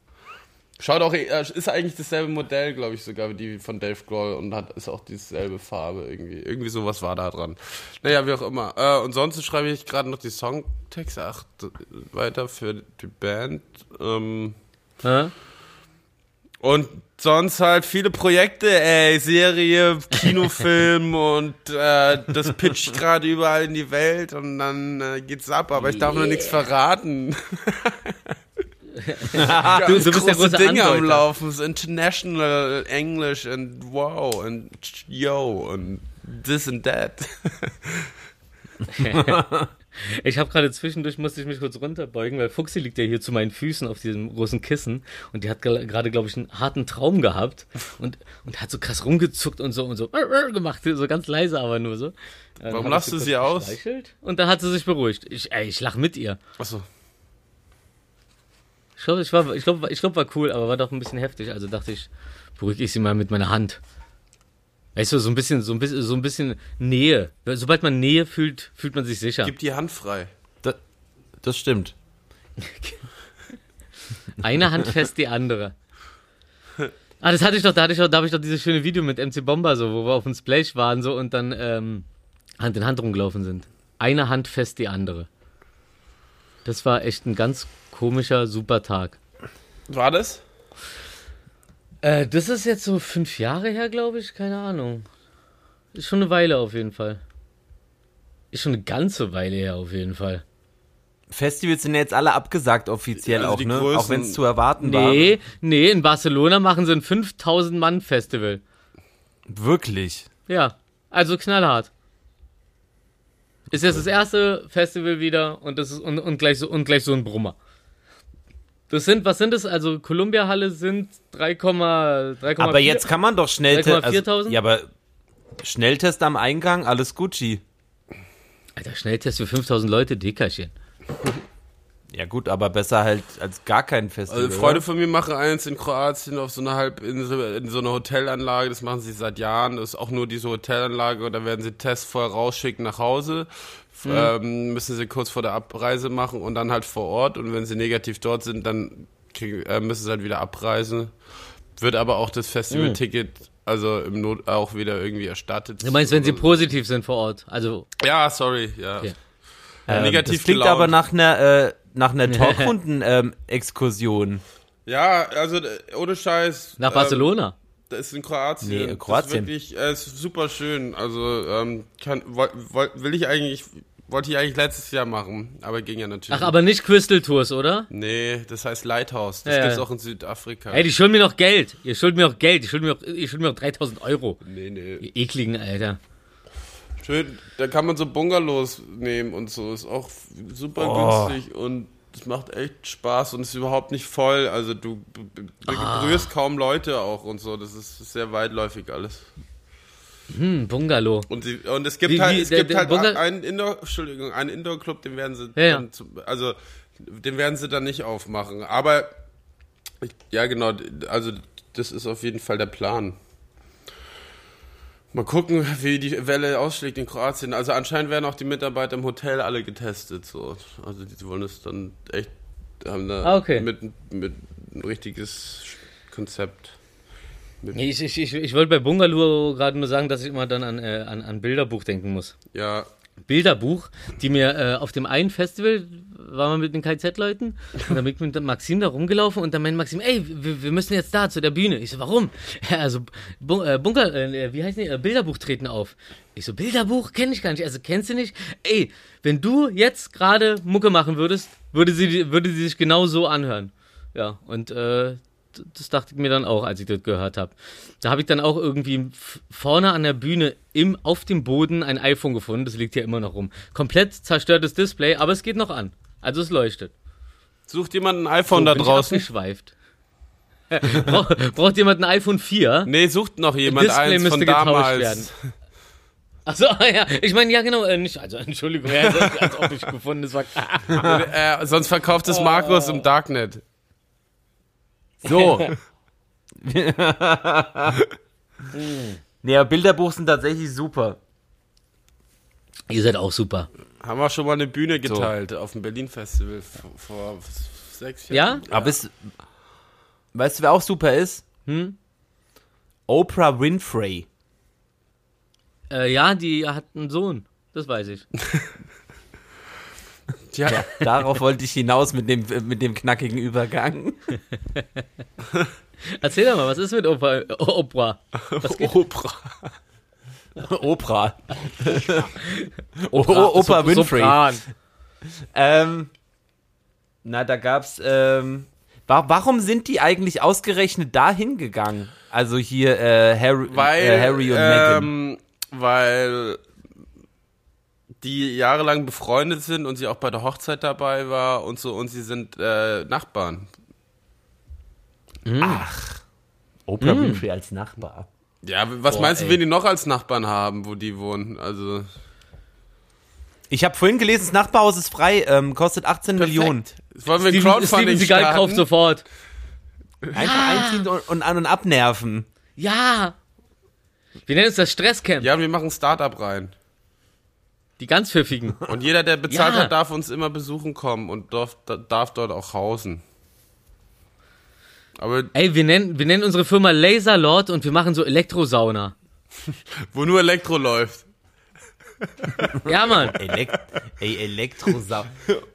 Schaut auch, äh, ist eigentlich dasselbe Modell, glaube ich, sogar wie die von Dave Grohl und hat ist auch dieselbe Farbe irgendwie. Irgendwie sowas war da dran. Naja, wie auch immer. Äh, und sonst schreibe ich gerade noch die Songtexte ach, d- weiter für die Band. Ähm, Hä? und sonst halt viele Projekte, ey, Serie, Kinofilm und äh, das pitch ich gerade überall in die Welt und dann äh, geht's ab, aber ich darf noch nichts verraten. Du, du bist der große Dinge am. Laufen, so international English and wow und yo und this and that. Ich habe gerade zwischendurch, musste ich mich kurz runterbeugen, weil Fuchsi liegt ja hier zu meinen Füßen auf diesem großen Kissen und die hat gerade, glaube ich, einen harten Traum gehabt und, und hat so krass rumgezuckt und so und so gemacht, so ganz leise aber nur so. Dann Warum lachst du sie aus? Und dann hat sie sich beruhigt. Ich, ey, ich lach mit ihr. Achso. Ich glaube, ich war, ich glaube, ich glaube, war cool, aber war doch ein bisschen heftig. Also dachte ich, beruhige ich sie mal mit meiner Hand. Weißt du, so ein bisschen, so ein bisschen, so ein bisschen Nähe. Sobald man Nähe fühlt, fühlt man sich sicher. Gib die Hand frei. Das, das stimmt. Eine Hand fest, die andere. Ah, das hatte ich doch, da hatte ich doch, da habe ich doch dieses schöne Video mit MC Bomber so, wo wir auf dem Splash waren so und dann ähm, Hand in Hand rumgelaufen sind. Eine Hand fest, die andere. Das war echt ein ganz komischer, super Tag. War das? Äh, das ist jetzt so fünf Jahre her, glaube ich. Keine Ahnung. Ist schon eine Weile auf jeden Fall. Ist schon eine ganze Weile her auf jeden Fall. Festivals sind ja jetzt alle abgesagt offiziell Also auch, ne? größten- Auch wenn es zu erwarten war. Nee, nee, in Barcelona machen sie ein 5000 Mann Festival. Wirklich. Ja, also knallhart. Ist jetzt das erste Festival wieder und das ist und, und gleich so und gleich so ein Brummer. Das sind, was sind das? Also Columbia Halle sind 3,3,4. Aber jetzt kann man doch Schnelltest. 3,4.000? Also, ja, aber Schnelltest am Eingang, alles Gucci. Alter, Schnelltest für 5000 Leute, Dickerchen. Ja gut, aber besser halt als gar kein Festival. Also Freunde oder? von mir machen eins in Kroatien auf so einer Halbinsel, in so einer Hotelanlage, das machen sie seit Jahren, das ist auch nur diese Hotelanlage und da werden sie Tests vorher rausschicken nach Hause, Mhm. ähm, müssen sie kurz vor der Abreise machen und dann halt vor Ort und wenn sie negativ dort sind, dann kriegen, äh, müssen sie halt wieder abreisen. Wird aber auch das Festivalticket, also im Not auch wieder irgendwie erstattet. Mhm. Du meinst, wenn sie positiv sind vor Ort? Also, Ja, sorry, ja. Okay. Ähm, negativ das klingt gelaunt. aber nach einer, äh, nach einer Talkrunden-Exkursion. Ja, also äh, ohne Scheiß. nach ähm, Barcelona. Das ist in Kroatien. Nee, Das Kroatien. ist wirklich, äh, ist super schön. Also ähm, kann, woll, woll, will ich eigentlich, wollte ich eigentlich letztes Jahr machen, aber ging ja natürlich. Ach, aber nicht Crystal Tours, oder? Nee, das heißt Lighthouse. Das Ja, gibt's ja. auch in Südafrika. Ey, die schulden mir noch Geld. Ihr schuldet mir noch Geld. Ihr schuldet mir noch, ihr schuldet mir noch 3000 Euro. nee, nee. Ihr ekligen, Alter. Schön, da kann man so Bungalows nehmen und so. Ist auch super Oh. günstig und es macht echt Spaß und ist überhaupt nicht voll. Also du Ah. berührst kaum Leute auch und so. Das ist sehr weitläufig alles. Hm, Bungalow. Und, sie, und es gibt Wie- halt, es der- gibt der halt Bunga- einen Indoor, Entschuldigung, einen Indoor-Club, den werden sie Ja, dann, also, den werden sie dann nicht aufmachen. Aber, ich, ja genau, also, das ist auf jeden Fall der Plan. Mal gucken, wie die Welle ausschlägt in Kroatien. Also anscheinend werden auch die Mitarbeiter im Hotel alle getestet, so. Also die wollen es dann echt, haben da Ah, okay. mit, mit ein richtiges Konzept. Nee, Ich, ich, ich, ich wollte bei Bungalow gerade nur sagen, dass ich immer dann an, äh, an, an Bilderbuch denken muss. Ja, Bilderbuch, die mir äh, auf dem einen Festival waren wir mit den KZ-Leuten und dann bin ich mit Maxim da rumgelaufen und dann meinte Maxim, ey, wir, wir müssen jetzt da zu der Bühne. Ich so, warum? Ja, also äh, Bunker, äh, wie heißt die? Äh, Bilderbuch treten auf. Ich so, Bilderbuch kenne ich gar nicht. Also kennst du nicht? Ey, wenn du jetzt gerade Mucke machen würdest, würde sie, würde sie sich genau so anhören. Ja, und äh, das dachte ich mir dann auch, als ich das gehört habe. Da habe ich dann auch irgendwie vorne an der Bühne im, auf dem Boden ein iPhone gefunden. Das liegt hier immer noch rum. Komplett zerstörtes Display, aber es geht noch an. Also es leuchtet. sucht jemand ein iPhone So, da bin ich draußen. abgeschweift. Brauch, braucht jemand ein iPhone 4? Nee, sucht noch jemand Display eins von damals. werden. Achso, ja, ich meine, ja genau, äh, nicht, also Entschuldigung, ja, als, ob ich gefunden, das war äh, sonst verkauft es Markus im Darknet. So. aber Bilderbuch sind tatsächlich super. Ihr seid auch super. Haben wir schon mal eine Bühne geteilt auf dem Berlin Festival vor, sechs Ja? Jahren. Aber es, weißt du, wer auch super ist? Hm? Oprah Winfrey. Äh, ja, die hat einen Sohn, das weiß ich. Ja, Darauf wollte ich hinaus mit dem, mit dem knackigen Übergang. Erzähl doch mal, was ist mit Opa, Oprah? Was geht? Oprah. Oprah. O Oprah Sop- Winfrey. Sopran. Ähm, na, da gab's. Ähm, wa warum sind die eigentlich ausgerechnet dahin gegangen? Also hier äh, Harry, Weil, äh, Harry und Meghan. ähm, weil die jahrelang befreundet sind und sie auch bei der Hochzeit dabei war und so und sie sind äh, Nachbarn. Oprah hm. Winfrey als Nachbar. Ja, was Boah, meinst du, ey. wen die noch als Nachbarn haben, wo die wohnen? Also Ich habe vorhin gelesen, das Nachbarhaus ist frei, ähm, kostet 18 Millionen. Jetzt wollen wir ein Steven, Steven Crowdfunding Seagal kauft sofort. Einfach einziehen und, und an und abnerven. Ja. Wir nennen es das Stresscamp. Ja, wir machen ein Startup rein. Die ganz pfiffigen. Und jeder, der bezahlt Ja. hat, darf uns immer besuchen kommen und darf, darf dort auch hausen. Aber Ey, wir nennen, wir nennen unsere Firma Laserlord und wir machen so Elektrosauna. wo nur Elektro läuft. Ja, Mann. Elekt Ey, Elektrosau.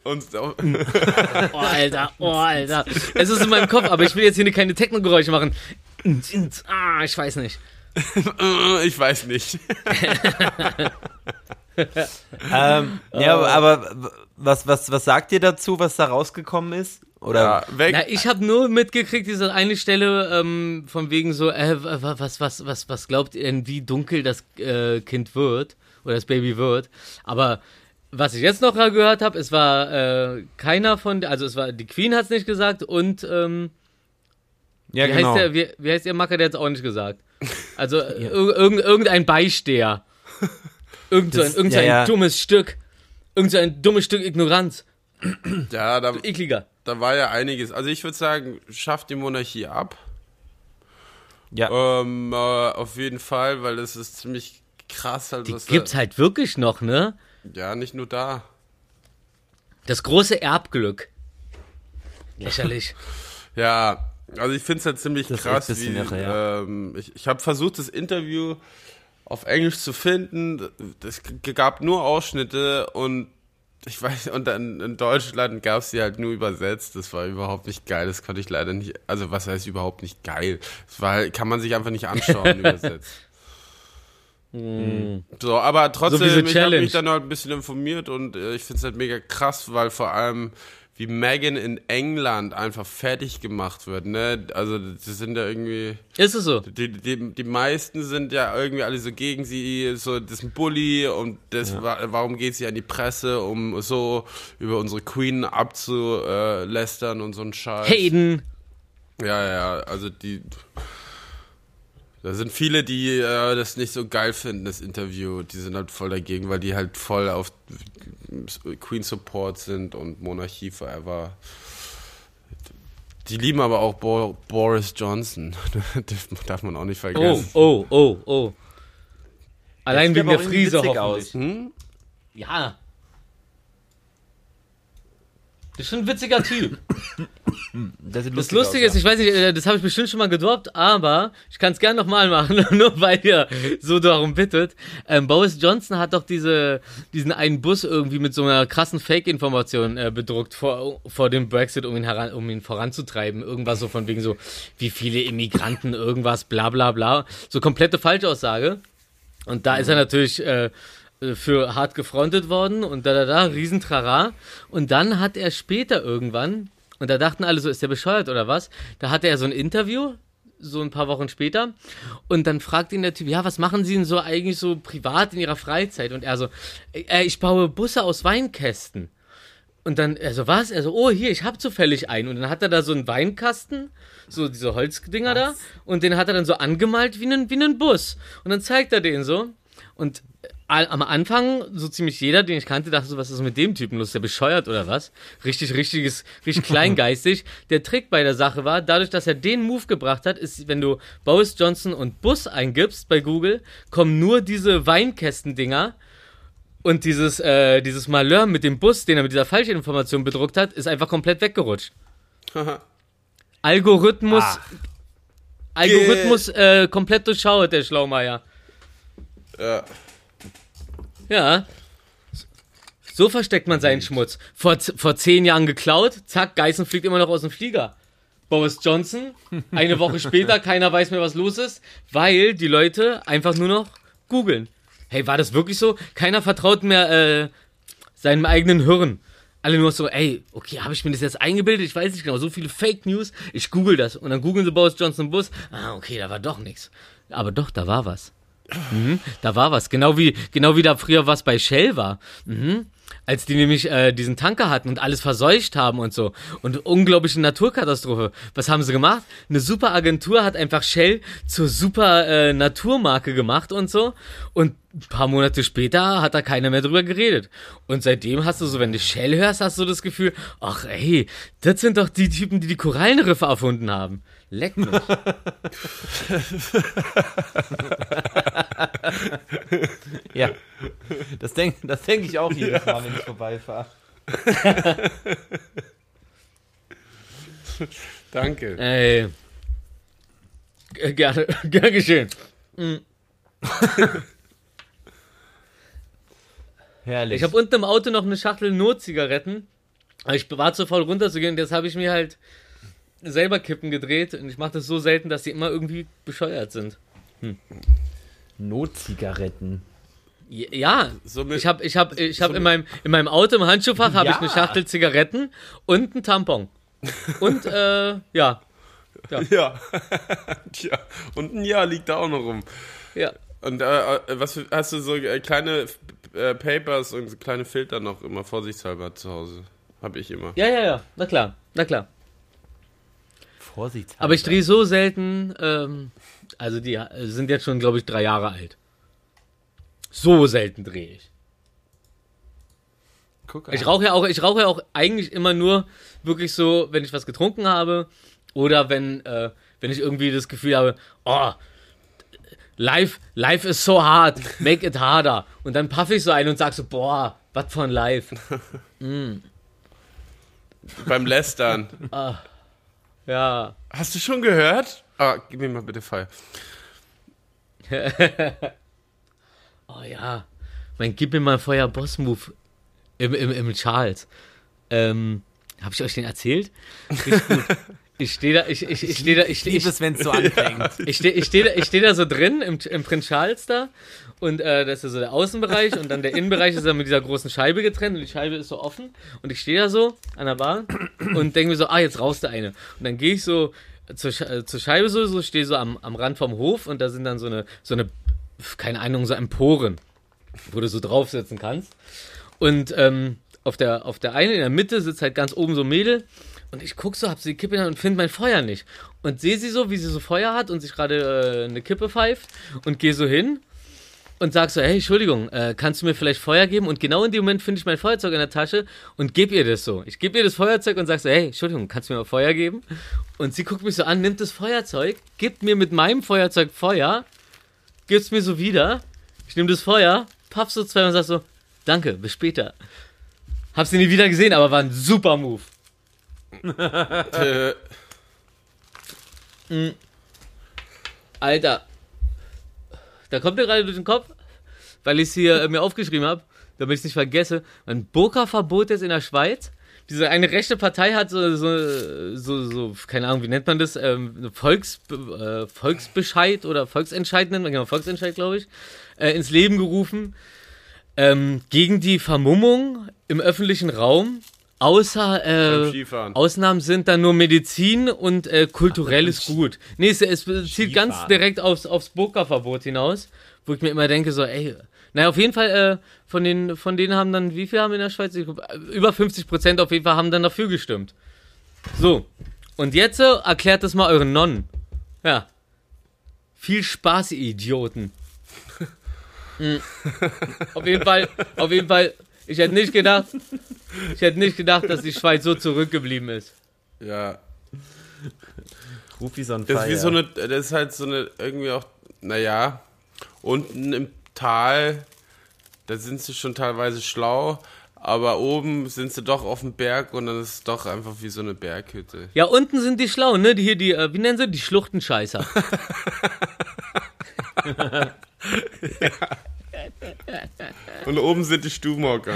Und Oh, Alter. Oh, Alter. Es ist in meinem Kopf, aber ich will jetzt hier keine Technogeräusche machen. Ah, ich weiß nicht. ich weiß nicht. ähm, ja, aber was, was, was sagt ihr dazu, was da rausgekommen ist? Oder Ja, weg. Na, ich habe nur mitgekriegt, diese eine Stelle ähm, von wegen so, äh, wa- was, was, was, was glaubt ihr denn, wie dunkel das äh, Kind wird oder das Baby wird? Aber was ich jetzt noch gehört habe, es war äh, keiner von, also es war die Queen hat es nicht gesagt und ähm, ja, wie, genau. heißt der, wie, wie heißt der Macker, der hat es auch nicht gesagt. Also äh, ir irgend, irgendein Beisteher, irgend so ein, Das- irgend ja, ein ja. dummes Stück, irgend so ein dummes Stück Ignoranz, ja, da, ekliger. da war ja einiges. Also ich würde sagen, schafft die Monarchie ab. ja. Ähm, äh, auf jeden Fall, weil es ist ziemlich krass. Halt, Die was gibt's da, halt wirklich noch, ne? Ja, nicht nur da. Das große Erbglück. Lächerlich. Ja, also ich finde es halt ziemlich Das krass, wie, irre, ja. ähm, ich, ich habe versucht, das Interview auf Englisch zu finden. Es gab nur Ausschnitte und ich weiß, und dann in Deutschland gab es sie halt nur übersetzt. Das war überhaupt nicht geil. Das konnte ich leider nicht, also was heißt überhaupt nicht geil? Das war, halt- kann man sich einfach nicht anschauen, übersetzt. So, aber trotzdem, So ich habe mich dann halt ein bisschen informiert und äh, ich finde es halt mega krass, weil vor allem wie Megan in England einfach fertig gemacht wird, ne? Also das sind ja irgendwie Ist es so? die, die, die meisten sind ja irgendwie alle so gegen sie, so das ist ein Bully und das wa- warum geht sie an die Presse, um so über unsere Queen abzulästern und so ein Scheiß. Hayden. Ja, ja, also die Da sind viele, die äh, das nicht so geil finden, das Interview. Die sind halt voll dagegen, weil die halt voll auf Queen Support sind und Monarchie forever. Die lieben aber auch Bo Boris Johnson. Darf man auch nicht Oh, vergessen. oh, oh, oh. Allein sieht wegen der witzig hoffentlich. aus. Hm? Ja. Das ist schon ein witziger Typ. Das, sieht Das lustig Lustige aus, ist, ich weiß nicht, äh, das habe ich bestimmt schon mal gedroppt, aber ich kann es gern nochmal machen, nur weil ihr so darum bittet. Ähm, Boris Johnson hat doch diese, diesen einen Bus irgendwie mit so einer krassen Fake-Information äh, bedruckt vor, vor dem Brexit, um ihn, heran, um ihn voranzutreiben. Irgendwas so von wegen so, wie viele Immigranten, irgendwas, bla bla bla. So komplette Falschaussage. Und da ist er natürlich äh, äh, für hart gefrontet worden und da da da, Riesentrara. Und dann hat er später irgendwann, und da dachten alle so, ist der bescheuert oder was? Da hatte er so ein Interview, so ein paar Wochen später. Und dann fragt ihn der Typ, ja, was machen Sie denn so eigentlich so privat in Ihrer Freizeit? Und er so, äh, ich baue Busse aus Weinkästen. Und dann, er so, was? Er so, oh, hier, ich hab zufällig einen. Und dann hat er da so einen Weinkasten, so diese Holzdinger da. Und den hat er dann so angemalt wie einen, wie einen Bus. Und dann zeigt er den so. Und am Anfang, so ziemlich jeder, den ich kannte, dachte so, was ist mit dem Typen los? Ist der bescheuert oder was? Richtig, richtiges, richtig kleingeistig. Der Trick bei der Sache war, dadurch, dass er den Move gebracht hat, ist, wenn du Boris Johnson und Bus eingibst bei Google, kommen nur diese Weinkästen-Dinger. Und dieses, äh, dieses Malheur mit dem Bus, den er mit dieser Falschinformation bedruckt hat, ist einfach komplett weggerutscht. Algorithmus, Ach. Algorithmus äh, komplett durchschaut, der Schlaumeier. Ja. Ja. So versteckt man seinen Schmutz. Vor, vor zehn Jahren geklaut, zack, Geißen fliegt immer noch aus dem Flieger. Boris Johnson, eine Woche später, keiner weiß mehr, was los ist, weil die Leute einfach nur noch googeln. Hey, war das wirklich so? Keiner vertraut mehr äh, seinem eigenen Hirn. Alle nur so, ey, okay, habe ich mir das jetzt eingebildet? Ich weiß nicht genau, so viele Fake News. Ich google das. Und dann googeln sie Boris Johnson Bus. Ah, okay, da war doch nichts. Aber doch, da war was. Mhm, da war was. Genau wie, genau wie da früher was bei Shell war. Mhm. Als die nämlich äh, diesen Tanker hatten und alles verseucht haben und so. Und unglaubliche Naturkatastrophe. Was haben sie gemacht? Eine super Agentur hat einfach Shell zur super äh, Naturmarke gemacht und so. Und ein paar Monate später hat da keiner mehr drüber geredet. Und seitdem hast du so, wenn du Shell hörst, hast du das Gefühl, ach ey, das sind doch die Typen, die die Korallenriffe erfunden haben. Leck mich. Ja. Das denke das denk ich auch jedes Mal, wenn ich vorbeifahre. Danke. Ey. Gerne, gern geschehen. Herrlich. Ich habe unten im Auto noch eine Schachtel Notzigaretten. Aber ich war zu faul runterzugehen. Jetzt habe ich mir halt selber Kippen gedreht. Und ich mache das so selten, dass die immer irgendwie bescheuert sind. Notzigaretten. J- Ja, So mit- ich habe ich hab, ich hab so in, meinem, in meinem Auto im Handschuhfach habe ich Ja. eine Schachtel Zigaretten und einen Tampon. Und äh, ja, Ja. Tja. Und ein Jahr liegt da auch noch rum. ja. Und äh, äh, was für, hast du so äh, kleine äh, Papers und so kleine Filter noch immer vorsichtshalber zu Hause? Hab ich immer. Ja, ja, ja, na klar, na klar. Vorsichtshalber. Aber ich drehe so selten, ähm, also die äh, sind jetzt schon, glaube ich, drei Jahre alt. So selten drehe ich. Guck Ich rauche ja auch, ich rauche ja auch eigentlich immer nur wirklich so, wenn ich was getrunken habe oder wenn, äh, wenn ich irgendwie das Gefühl habe, oh, life, life is so hard, make it harder. Und dann paffe ich so ein und sag so, boah, was für ein Life. Beim Lästern. Ja. Hast du schon gehört? Ah, gib mir mal bitte Feuer. Oh ja. Mein Gib mir mal Feuer Boss Move im, im, im Charles. Ähm, hab ich euch den erzählt? Richtig gut. Ich stehe da, ich, ich, ich stehe da, ich, Ich liebe es, wenn es so anfängt. Ich stehe ich steh da, ich steh da so drin im, im Prinz Charles da und äh, das ist so der Außenbereich und dann der Innenbereich ist dann mit dieser großen Scheibe getrennt und die Scheibe ist so offen und ich stehe da so an der Bar und denke mir so, ah, jetzt raus der eine. Und dann gehe ich so zur, äh, zur Scheibe so, so stehe so am, am Rand vom Hof und da sind dann so eine, so eine, keine Ahnung, so Emporen, wo du so draufsetzen kannst. Und ähm, auf, der, auf der einen, in der Mitte sitzt halt ganz oben so ein Mädel Und ich guck so, hab sie die Kippe in der Hand und finde mein Feuer nicht. Und sehe sie so, wie sie so Feuer hat und sich gerade äh, eine Kippe pfeift und gehe so hin und sag so, hey, Entschuldigung, äh, kannst du mir vielleicht Feuer geben? Und genau in dem Moment finde ich mein Feuerzeug in der Tasche und gebe ihr das so. Ich gebe ihr das Feuerzeug und sag so, hey, Entschuldigung, kannst du mir mal Feuer geben? Und sie guckt mich so an, nimmt das Feuerzeug, gibt mir mit meinem Feuerzeug Feuer, gibt es mir so wieder. Ich nehme das Feuer, paff so zwei und sag so, danke, bis später. Hab sie nie wieder gesehen, aber war ein super Move. Äh, Alter. Da kommt mir gerade durch den Kopf, weil ich es hier äh, mir aufgeschrieben habe, damit ich es nicht vergesse. Ein Burka-Verbot jetzt in der Schweiz. Diese eine rechte Partei hat so, so, so, so keine Ahnung, wie nennt man das? Ähm, Volks, äh, Volksbescheid oder Volksentscheid nennt man, genau, Volksentscheid, glaube ich, äh, ins Leben gerufen. Ähm, gegen die Vermummung im öffentlichen Raum. Außer äh. Ausnahmen sind dann nur Medizin und äh, kulturelles Gut. Nee, es, es zielt ganz direkt aufs, aufs Burka-Verbot hinaus, wo ich mir immer denke, so, ey, naja, auf jeden Fall, äh, von, den, von denen haben dann, wie viel haben in der Schweiz? Ich äh, Über 50 Prozent auf jeden Fall haben dann dafür gestimmt. So, und jetzt äh, erklärt das mal euren Nonnen. Ja. Viel Spaß, ihr Idioten. Mm. Auf jeden Fall, auf jeden Fall, ich hätte nicht gedacht, ich hätte nicht gedacht, dass die Schweiz so zurückgeblieben ist. Ja. Rufi on Das ist wie so eine, das ist halt so eine, irgendwie auch, naja, unten im Tal, da sind sie schon teilweise schlau, aber oben sind sie doch auf dem Berg und dann ist es doch einfach wie so eine Berghütte. Ja, unten sind die schlau, ne? Die hier, die, äh, wie nennen sie? Die Schluchtenscheißer. Und oben sind die Stubenhocker.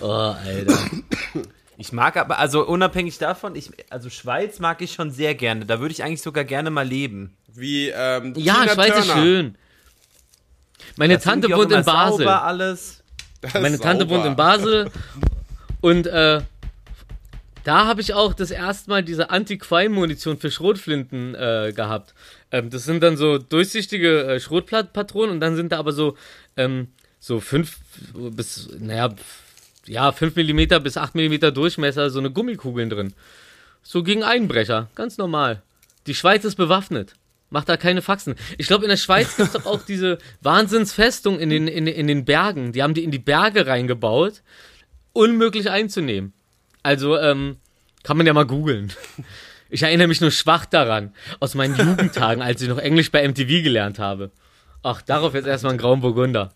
Oh, Alter. Ich mag aber, also unabhängig davon, ich, also Schweiz mag ich schon sehr gerne. Da würde ich eigentlich sogar gerne mal leben. Wie, ähm, Ja, Tina Schweiz ist Turner. schön. Meine Das Tante wohnt in Basel. Sauber alles. Das Meine ist Tante sauber. wohnt in Basel. Und äh, da habe ich auch das erste Mal diese Anti-Crime-Munition für Schrotflinten äh, gehabt. Ähm, das sind dann so durchsichtige äh, Schrotpatronen und dann sind da aber so, ähm, so fünf bis, naja, ja, 5 mm bis 8 mm Durchmesser, so eine Gummikugeln drin. So gegen Einbrecher, ganz normal. Die Schweiz ist bewaffnet. Macht da keine Faxen. Ich glaube, in der Schweiz gibt es doch auch diese Wahnsinnsfestung in den, in, in den Bergen. Die haben die in die Berge reingebaut. Unmöglich einzunehmen. Also, ähm, kann man ja mal googeln. Ich erinnere mich nur schwach daran, aus meinen Jugendtagen, als ich noch Englisch bei MTV gelernt habe. Ach, darauf jetzt erstmal ein Grauen Burgunder.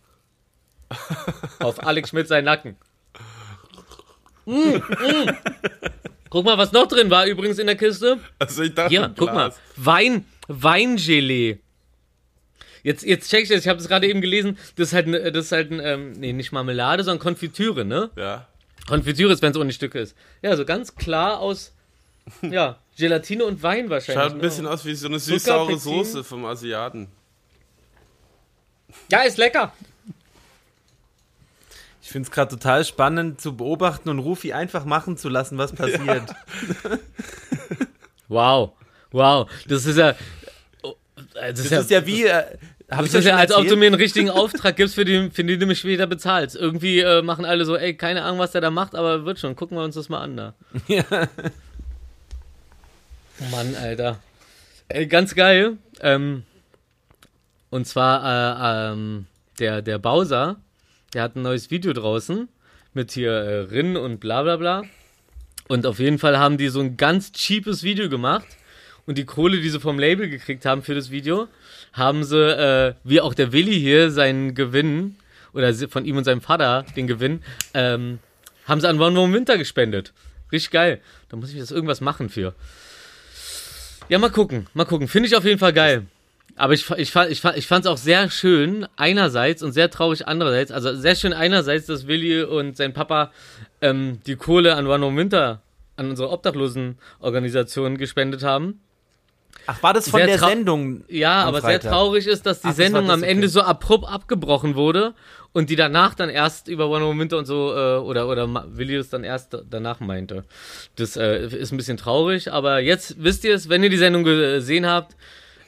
Auf Alex Schmidt seinen Nacken. Mm, mm. Guck mal, was noch drin war übrigens in der Kiste. Also ich dachte, Hier, guck mal. Wein, Weingelee. Jetzt, jetzt check ich das, ich habe es gerade eben gelesen, das ist halt, ne- das ist halt ein, ähm, nee, nicht Marmelade, sondern Konfitüre, ne? Ja. Konfitüre ist, wenn es ohne Stücke ist. Ja, so ganz klar aus, ja, Gelatine und Wein wahrscheinlich. Schaut ein bisschen ne? aus wie so eine süß-saure. Soße vom Asiaten. Ja, ist lecker. Ich finde es gerade total spannend zu beobachten und Rufi einfach machen zu lassen, was passiert. Wow, wow, das ist ja, oh, das ist Das ja, ist ja wie, habe ich das ja, als ob du mir einen richtigen Auftrag gibst, für den, für den du mich später bezahlst. Irgendwie äh, machen alle so, ey, keine Ahnung, was der da macht, aber wird schon. Gucken wir uns das mal an da. Ja. Mann, Alter. Ey, ganz geil. Ähm, und zwar, äh, ähm, der, der Bowser, der hat ein neues Video draußen mit hier äh, Rinnen und bla bla bla. Und auf jeden Fall haben die so ein ganz cheapes Video gemacht. Und die Kohle, die sie vom Label gekriegt haben für das Video, haben sie, äh, wie auch der Willi hier, seinen Gewinn, oder von ihm und seinem Vater den Gewinn, ähm, haben sie an One More Winter gespendet. Richtig geil. Da muss ich jetzt irgendwas machen für. Ja, mal gucken, mal gucken. Finde ich auf jeden Fall geil. Aber ich, ich, ich, ich fand es auch sehr schön, einerseits und sehr traurig andererseits. Also sehr schön einerseits, dass Willi und sein Papa ähm, die Kohle an One Home Winter, an unsere Obdachlosenorganisation gespendet haben. Ach, war das von Sehr der Sendung? Ja, aber Freitag? sehr traurig ist, dass die Ach, Sendung das, am Ende okay. so abrupt abgebrochen wurde und die danach dann erst über One Home Winter und so, äh, oder, oder Willi es dann erst danach meinte. Das äh, ist ein bisschen traurig, aber jetzt wisst ihr es, wenn ihr die Sendung gesehen habt,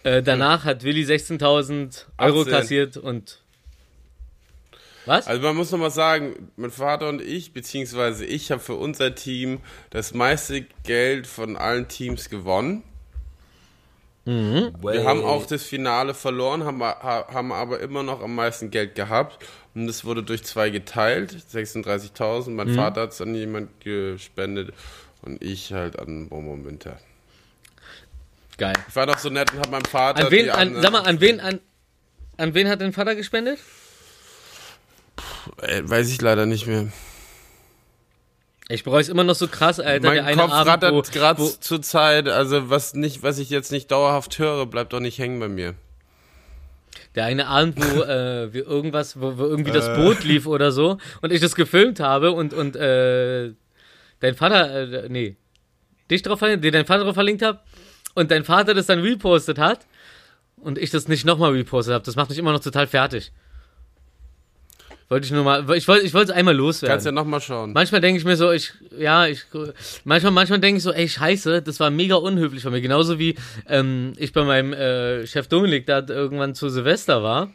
äh, danach hat Willi 16.000 Euro 18. kassiert und Was? Also man muss nochmal sagen, mein Vater und ich, beziehungsweise ich habe für unser Team das meiste Geld von allen Teams gewonnen. Wir haben auch das Finale verloren, haben, ha- haben aber immer noch am meisten Geld gehabt. Und es wurde durch zwei geteilt, 36.000. Mein Vater hat es an jemand gespendet und ich halt an Momo Winter. Geil. Ich war noch so nett und habe meinem Vater An wen, an, sag mal, an wen, an, an wen hat dein Vater gespendet? Äh, weiß ich leider nicht mehr. Ich bereue es immer noch so krass, Alter. der mein eine Kopf Abend, rattert gerade zur Zeit. Also was nicht, was ich jetzt nicht dauerhaft höre, bleibt doch nicht hängen bei mir. Der eine Abend, wo äh, wir irgendwas, wo, wo irgendwie das Äh. Boot lief oder so und ich das gefilmt habe und, und äh, dein Vater, äh, nee, dich drauf verlinkt, dir dein Vater drauf verlinkt habe und dein Vater das dann repostet hat und ich das nicht nochmal repostet habe. Das macht mich immer noch total fertig. Wollte ich nur mal, ich wollte ich wollte es einmal loswerden. Kannst ja nochmal schauen. Manchmal denke ich mir so, ich, ja, ich, manchmal, manchmal denke ich so, ey, scheiße, das war mega unhöflich von mir. Genauso wie ähm, ich bei meinem äh, Chef Dominik da irgendwann zu Silvester war,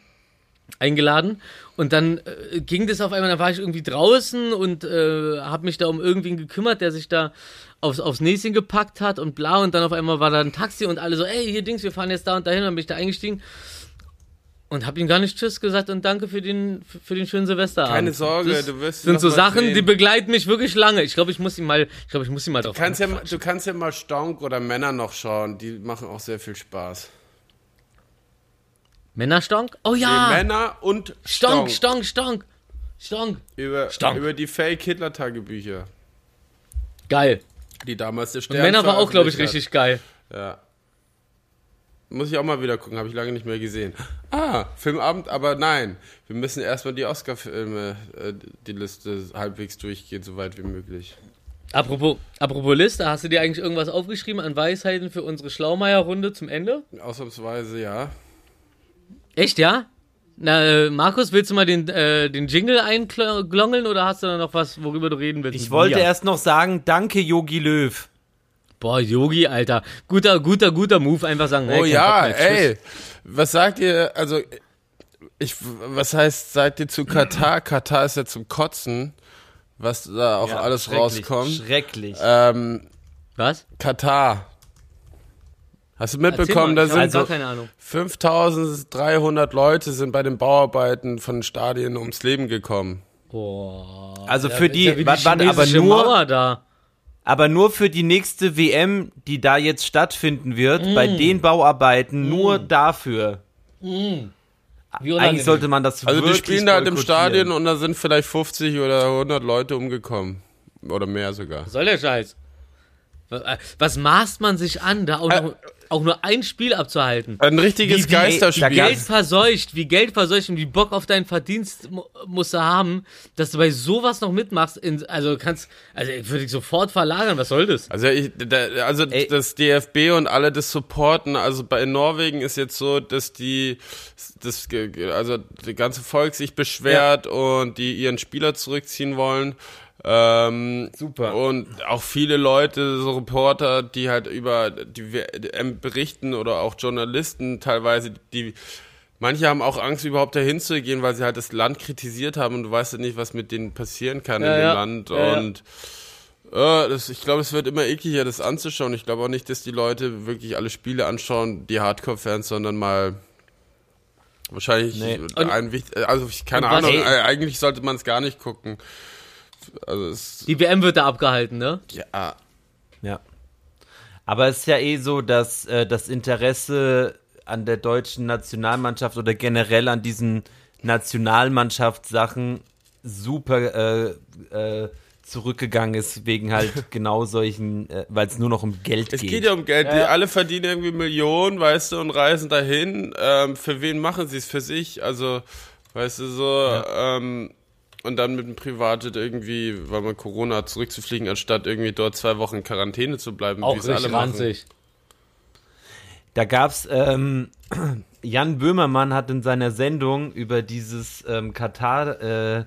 eingeladen. Und dann äh, ging das auf einmal, dann war ich irgendwie draußen und äh, habe mich da um irgendwen gekümmert, der sich da aufs, aufs Näschen gepackt hat und bla. Und dann auf einmal war da ein Taxi und alle so, ey, hier Dings, wir fahren jetzt da und dahin. Und dann bin ich da eingestiegen. Und hab ihm gar nicht Tschüss gesagt und danke für den, für, für den schönen Silvesterabend. Keine Sorge, das du wirst ihn sind so Sachen, sehen. die begleiten mich wirklich lange. Ich glaube, ich muss ihn mal, ich glaube, ich muss ihn mal drauf Du kannst, ja, du kannst ja mal Stonk oder Männer noch schauen, die machen auch sehr viel Spaß. Männerstonk? Oh ja! Nee, Männer und Stonk, Stonk. Stonk, Stonk. Stonk. Über, Stonk. über die Fake-Hitler-Tagebücher, Geil. die damals der Stern Männer war auch, glaube ich, richtig geil. Ja. Muss ich auch mal wieder gucken, habe ich lange nicht mehr gesehen. Ah, Filmabend, aber nein. Wir müssen erstmal die Oscar-Filme, äh, die Liste halbwegs durchgehen, so weit wie möglich. Apropos, apropos Liste, hast du dir eigentlich irgendwas aufgeschrieben an Weisheiten für unsere Schlaumeier-Runde zum Ende? Ausnahmsweise, ja. Echt, ja? Na, äh, Markus, willst du mal den, äh, den Jingle einglongeln oder hast du da noch was, worüber du reden willst? Ich wollte mir? erst noch sagen, danke Yogi Löw. Boah, Yogi, Alter. Guter, guter, guter Move. Einfach sagen, hey, Oh ja, ey. Was sagt ihr, also, ich, was heißt, seid ihr zu Katar? Katar ist ja zum Kotzen, was da auch Ja, alles schrecklich, rauskommt. Schrecklich. Ähm, Was? Katar. Hast du mitbekommen, mal, da sind so keine Ahnung. 5300 Leute sind bei den Bauarbeiten von Stadien ums Leben gekommen. Boah. Also Ja, für die- ja warte, warte, aber nur- Mauer da. Aber nur für die nächste WM, die da jetzt stattfinden wird, bei Mm. den Bauarbeiten, nur dafür. Wie Eigentlich sollte man das Also die spielen da halt im. Stadion und da sind vielleicht 50 oder 100 Leute umgekommen. Oder mehr sogar. Was soll der Scheiß? Was, äh, was maßt man sich an, da auch, noch, auch nur ein Spiel abzuhalten? Ein richtiges Wie- wie- Geisterspiel. da Geld verseucht, wie Geld verseucht und wie Bock auf deinen Verdienst mu musst du haben, dass du bei sowas noch mitmachst. In, also kannst, also ich würde dich sofort verlagern, was soll das? Also, ich, da, also Ey. das DFB und alle das supporten. Also bei in Norwegen ist jetzt so, dass die, das, also das ganze Volk sich beschwert und die ihren Spieler zurückziehen wollen. Ähm, Super. Und auch viele Leute, so Reporter, die halt über die WM berichten oder auch Journalisten teilweise, die Manche haben auch Angst, überhaupt dahin zu gehen, weil sie halt das Land kritisiert haben und du weißt ja nicht, was mit denen passieren kann Ja, in dem ja. Land. Ja, und äh, das, ich glaube, es wird immer ekliger, das anzuschauen. Ich glaube auch nicht, dass die Leute wirklich alle Spiele anschauen, die Hardcore-Fans, sondern mal wahrscheinlich Nee. ein wichtig, also ich, keine was- Ahnung, Ey. äh, eigentlich sollte man es gar nicht gucken. Also es, Die WM wird da abgehalten, ne? ja, Ja. Aber es ist ja eh so, dass äh, das Interesse an der deutschen Nationalmannschaft oder generell an diesen Nationalmannschaftssachen super äh, äh, zurückgegangen ist, wegen halt genau solchen, äh, weil es nur noch um Geld Es geht. geht ja um Geld. Ja, Die ja. alle verdienen irgendwie Millionen, weißt du, und reisen dahin. Ähm, für wen machen sie es? Für sich? Also, weißt du, so, ähm, und dann mit dem Privatjet irgendwie, weil man Corona hat, zurückzufliegen, anstatt irgendwie dort zwei Wochen in Quarantäne zu bleiben, Auch wie es alle richtig machen. ranzig. Da gab's ähm, Jan Böhmermann hat in seiner Sendung über dieses ähm, Katar, äh,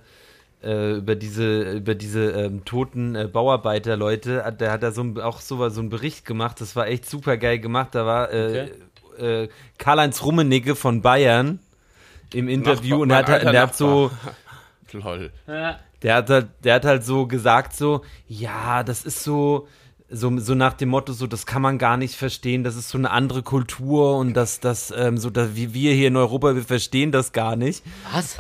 äh, über diese, über diese ähm, toten äh, Bauarbeiterleute, hat- der hat da so ein, auch so, so einen Bericht gemacht. Das war echt super geil gemacht. Da war äh, äh, Karl-Heinz Rummenigge von Bayern im Interview Nachbar- und hat, alter der hat so Lol. Ja. Der hat halt, der hat halt so gesagt, so, ja, das ist so, so, so nach dem Motto, so, das kann man gar nicht verstehen, das ist so eine andere Kultur und das, das, ähm, so, da, wie wir hier in Europa, wir verstehen das gar nicht. Was?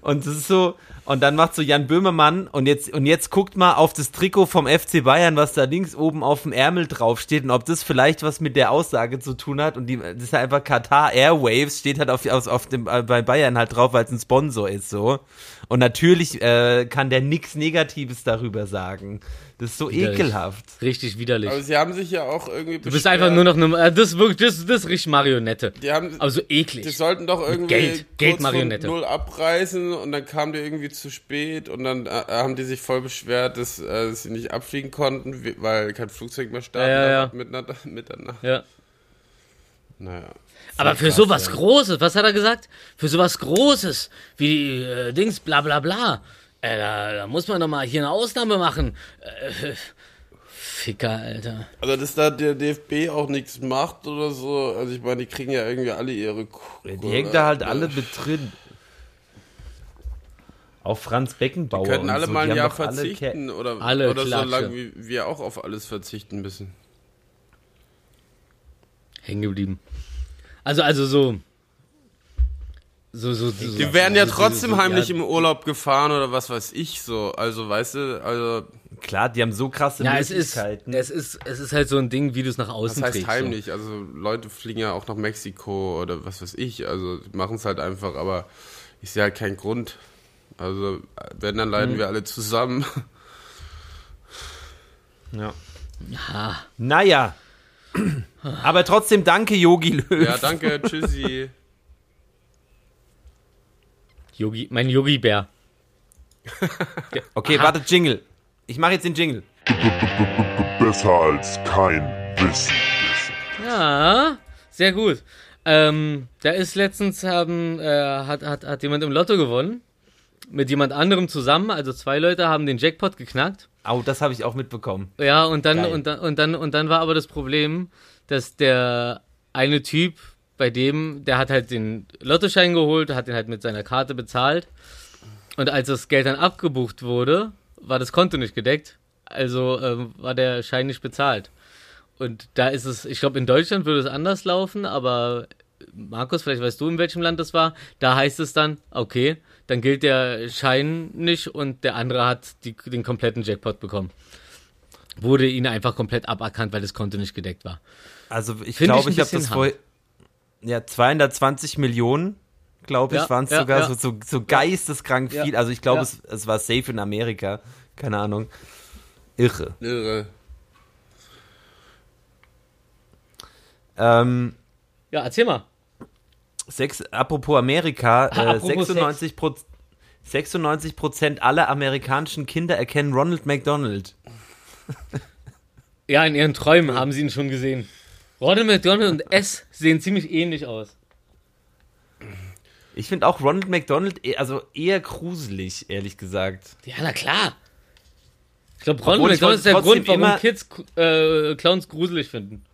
Und das ist so, und dann macht so Jan Böhmermann und jetzt, und jetzt guckt mal auf das Trikot vom FC Bayern, was da links oben auf dem Ärmel draufsteht und ob das vielleicht was mit der Aussage zu tun hat und die, das ist halt einfach Qatar Airwaves, steht halt auf, auf, auf dem, äh, bei Bayern halt drauf, weil es ein Sponsor ist, so. Und natürlich äh, kann der nichts Negatives darüber sagen. Das ist so Widerlich. ekelhaft. Richtig widerlich. Aber sie haben sich ja auch irgendwie du bist einfach nur noch eine. äh, Das ist wirklich, das, das ist richtig Marionette. Die haben, Aber so die eklig. sollten doch irgendwie Geld, kurz Geldmarionette. vor null abreißen und dann kam die irgendwie zu spät und dann äh, haben die sich voll beschwert, dass, äh, dass sie nicht abfliegen konnten, weil kein Flugzeug mehr starten Ja, ja, ja. Miteinander, miteinander. Ja. Naja. Aber für krass, sowas ja. Großes, was hat er gesagt? Für sowas Großes, wie äh, Dings, bla bla bla. Äh, da, da muss man doch mal hier eine Ausnahme machen. Äh, Ficker, Alter. Also, dass da der DFB auch nichts macht oder so, also ich meine, die kriegen ja irgendwie alle ihre Die hängen da halt alle mit drin. Auch Franz Beckenbauer. Die könnten und alle so, mal die ein Jahr doch alle verzichten oder, Alle oder so lange wie wir auch auf alles verzichten müssen. Hängen geblieben. Also, also so. So, so, so Die werden ja so- so- trotzdem so- heimlich ja, im Urlaub gefahren oder was weiß ich so. Also, weißt du, also, Klar, die haben so krasse Ja, es ist, Möglichkeiten. es ist, es ist halt so ein Ding, wie du es nach was außen heißt trägst. heimlich? Also, Leute fliegen ja auch nach Mexiko oder was weiß ich. Also, machen es halt einfach, aber ich sehe halt keinen Grund. Also, wenn, dann Mhm. leiden wir alle zusammen. ja. So. Ja. Naja. Aber trotzdem danke, Yogi Löw. Ja, danke, tschüssi. Yogi, mein Yogi-Bär. Okay, Aha. warte, Jingle. Ich mache jetzt den Jingle. Besser als kein Wissen. Ja, sehr gut. Ähm, da ist letztens haben, äh, hat, hat, hat jemand im Lotto gewonnen. Mit jemand anderem zusammen, also zwei Leute haben den Jackpot geknackt. Au, das habe ich auch mitbekommen. Ja, und dann, Geil. und dann, und dann, und dann war aber das Problem, dass der eine Typ, bei dem, der hat halt den Lottoschein geholt, hat den halt mit seiner Karte bezahlt. Und als das Geld dann abgebucht wurde, war das Konto nicht gedeckt. Also ähm, war der Schein nicht bezahlt. Und da ist es, ich glaube, in Deutschland würde es anders laufen, aber Markus, vielleicht weißt du, in welchem Land das war. Da heißt es dann, okay, dann gilt der Schein nicht und der andere hat die, den kompletten Jackpot bekommen. Wurde ihnen einfach komplett aberkannt, weil das Konto nicht gedeckt war. Also ich Find glaube, ich ich, habe das vorher. Ja, 220 Millionen, glaube ich, Ja, waren es ja, sogar ja. so, so, so geisteskrank viel. Also ich glaube, es, es war safe in Amerika. Keine Ahnung. Irre. Irre. Ähm, Ja, erzähl mal. sechs, apropos Amerika, äh, Apropos 96 Prozent. 96 Prozent aller amerikanischen Kinder erkennen Ronald McDonald. Ja, in ihren Träumen haben sie ihn schon gesehen. Ronald McDonald und S sehen ziemlich ähnlich aus. Ich finde auch Ronald McDonald e- also eher gruselig, ehrlich gesagt. Ja, na klar. Ich glaube, Ronald McDonald ist der Grund, warum Kids äh, Clowns gruselig finden.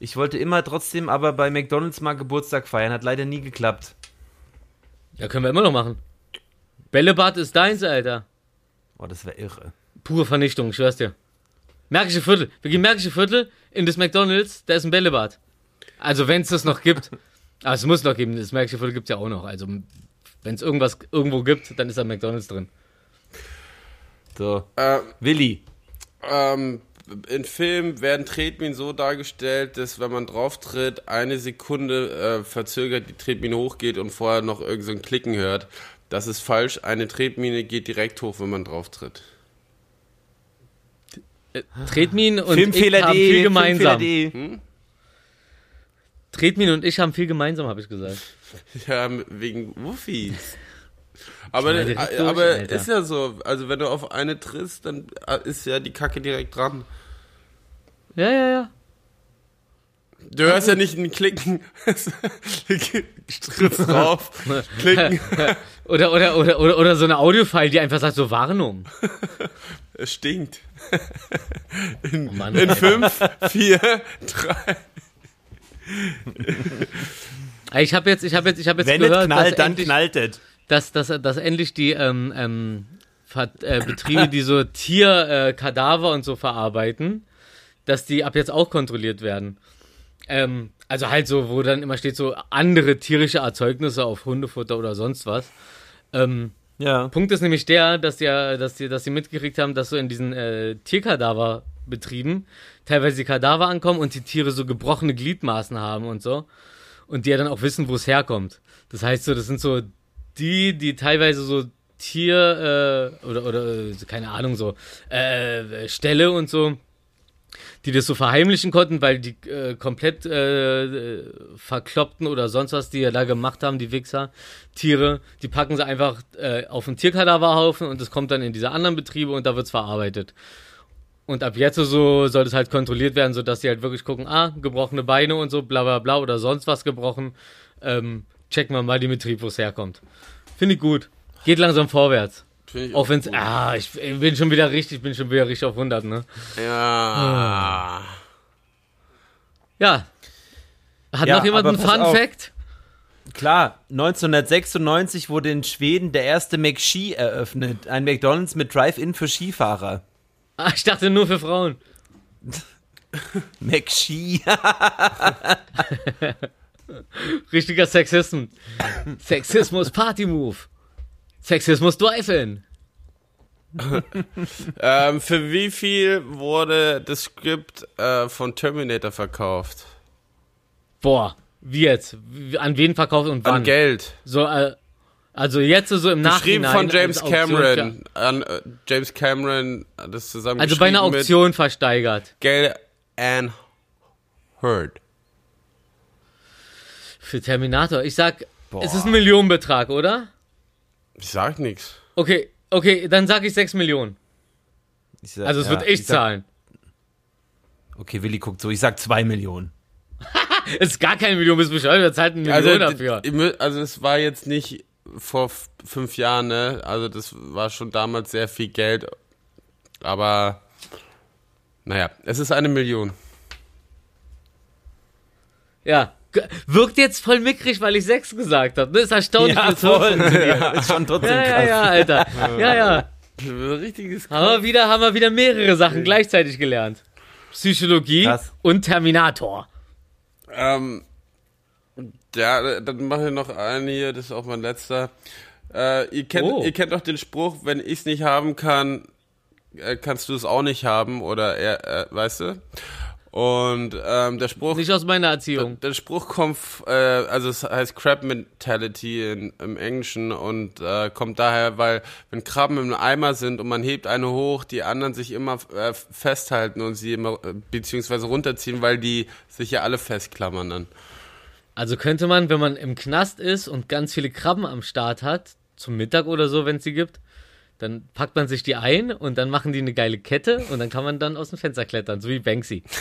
Ich wollte immer trotzdem aber bei McDonalds mal Geburtstag feiern, hat leider nie geklappt. Ja, können wir immer noch machen. Bällebad ist deins, Alter. Boah, das wäre irre. Pure Vernichtung, ich schwör's dir. Märkische Viertel. Wir gehen Märkische Viertel in das McDonalds, da ist ein Bällebad. Also, wenn es das noch gibt. Aber es muss noch geben, das Märkische Viertel gibt's ja auch noch. Also, wenn es irgendwas irgendwo gibt, dann ist da McDonalds drin. So, Äh, Willi. ähm, in Filmen werden Tretminen so dargestellt, dass wenn man drauf tritt, eine Sekunde äh, verzögert die Tretmine hochgeht und vorher noch irgend so ein Klicken hört. Das ist falsch. Eine Tretmine geht direkt hoch, wenn man drauf tritt. Tretmin und ich haben viel gemeinsam. Filmfehler.de. Tretmin und ich haben viel gemeinsam, habe ich gesagt. Ja, wegen Wuffis. Aber, durch, aber Alter. ist ja so. Also wenn du auf eine trittst, dann ist ja die Kacke direkt dran. Ja, ja, ja. Du hörst ja nicht ein Klicken. Trittst drauf, klicken, Oder, oder, oder, oder, oder so eine Audiofile, die einfach sagt so Warnung. es stinkt. Oh Mann, In fünf, vier, drei. Ich habe jetzt, ich habe jetzt, ich habe jetzt Wenn es gehört, knallt, dass dann endlich, knallt es. dass, dass, dass endlich die ähm, ähm, Ver äh, Betriebe, die so Tierkadaver äh, und so verarbeiten, dass die ab jetzt auch kontrolliert werden. Ähm, also halt so, wo dann immer steht so andere tierische Erzeugnisse auf Hundefutter oder sonst was. Ähm, Ja. Punkt ist nämlich der, dass die, dass die, dass die mitgekriegt haben, dass so in diesen äh, Tierkadaverbetrieben teilweise die Kadaver ankommen und die Tiere so gebrochene Gliedmaßen haben und so. Und die ja dann auch wissen, wo es herkommt. Das heißt so, das sind so die, die teilweise so Tier äh, oder, oder äh, keine Ahnung, so äh, Ställe und so, die das so verheimlichen konnten, weil die äh, komplett äh, verkloppten oder sonst was, die ja da gemacht haben, die Wichser, Tiere, die packen sie einfach äh, auf einen Tierkadaverhaufen und das kommt dann in diese anderen Betriebe und da wird's verarbeitet. Und ab jetzt so soll das halt kontrolliert werden, sodass die halt wirklich gucken, ah, gebrochene Beine und so, bla bla bla oder sonst was gebrochen. Ähm, checken wir mal den Betrieb, wo es herkommt. Finde ich gut. Geht langsam vorwärts. Ich Auch wenn's, gut. ah, ich bin schon wieder richtig, bin schon wieder richtig auf 100, ne? Ja. Ja. Hat Ja, noch jemand einen Fun auf. Fact? Klar, 1996 wurde in Schweden der erste McSki eröffnet. Ein McDonalds mit Drive-In für Skifahrer. Ah, ich dachte nur für Frauen. McSki. Richtiger Sexismus. Sexismus Party Move. Sexismus Drive-In. Ähm, für wie viel wurde das Skript äh, von Terminator verkauft? Boah, wie jetzt? An wen verkauft und wann? An Geld. So, äh, also jetzt so im Geschrieben Nachhinein. von James Cameron. An äh, James Cameron das zusammen Also bei einer geschrieben Auktion versteigert. Gail Ann Hurd. Für Terminator. Ich sag, es ist ein Millionenbetrag, oder? Ich sag nix. Okay, okay, dann sag ich 6 Millionen. Ich sag- Also es ja, wird ich ich sag- zahlen. Okay, Willi guckt so. Ich sag 2 Millionen. Es ist gar keine Million, bist bescheuert, wir zahlen eine Also, Million d- dafür. also es war jetzt nicht vor fünf Jahren, ne? Also das war schon damals sehr viel Geld. Aber naja, es ist eine Million. Ja. Wirkt jetzt voll mickrig, weil ich 6 gesagt habe. Das ist erstaunlich, es so funktioniert. Ist schon trotzdem Ja, krass. ja, ja, Alter. Ja, ja. Richtiges Haben wir wieder, haben wir wieder mehrere Sachen gleichzeitig gelernt. Psychologie Krass. und Terminator. Ähm, ja, dann mache ich noch einen hier, das ist auch mein letzter. Äh, ihr, kennt, Oh. ihr kennt doch den Spruch, wenn ich es nicht haben kann, äh, kannst du es auch nicht haben, oder er, äh, weißt du? Und ähm, der Spruch, Nicht aus meiner Erziehung. der Spruch kommt, äh, also es heißt Crab Mentality in, im Englischen und äh, kommt daher, weil wenn Krabben im Eimer sind und man hebt eine hoch, die anderen sich immer äh, festhalten und sie immer äh, beziehungsweise runterziehen, weil die sich ja alle festklammern dann. Also könnte man, wenn man im Knast ist und ganz viele Krabben am Start hat, zum Mittag oder so, wenn es sie gibt, dann packt man sich die ein und dann machen die eine geile Kette und dann kann man dann aus dem Fenster klettern, so wie Banksy.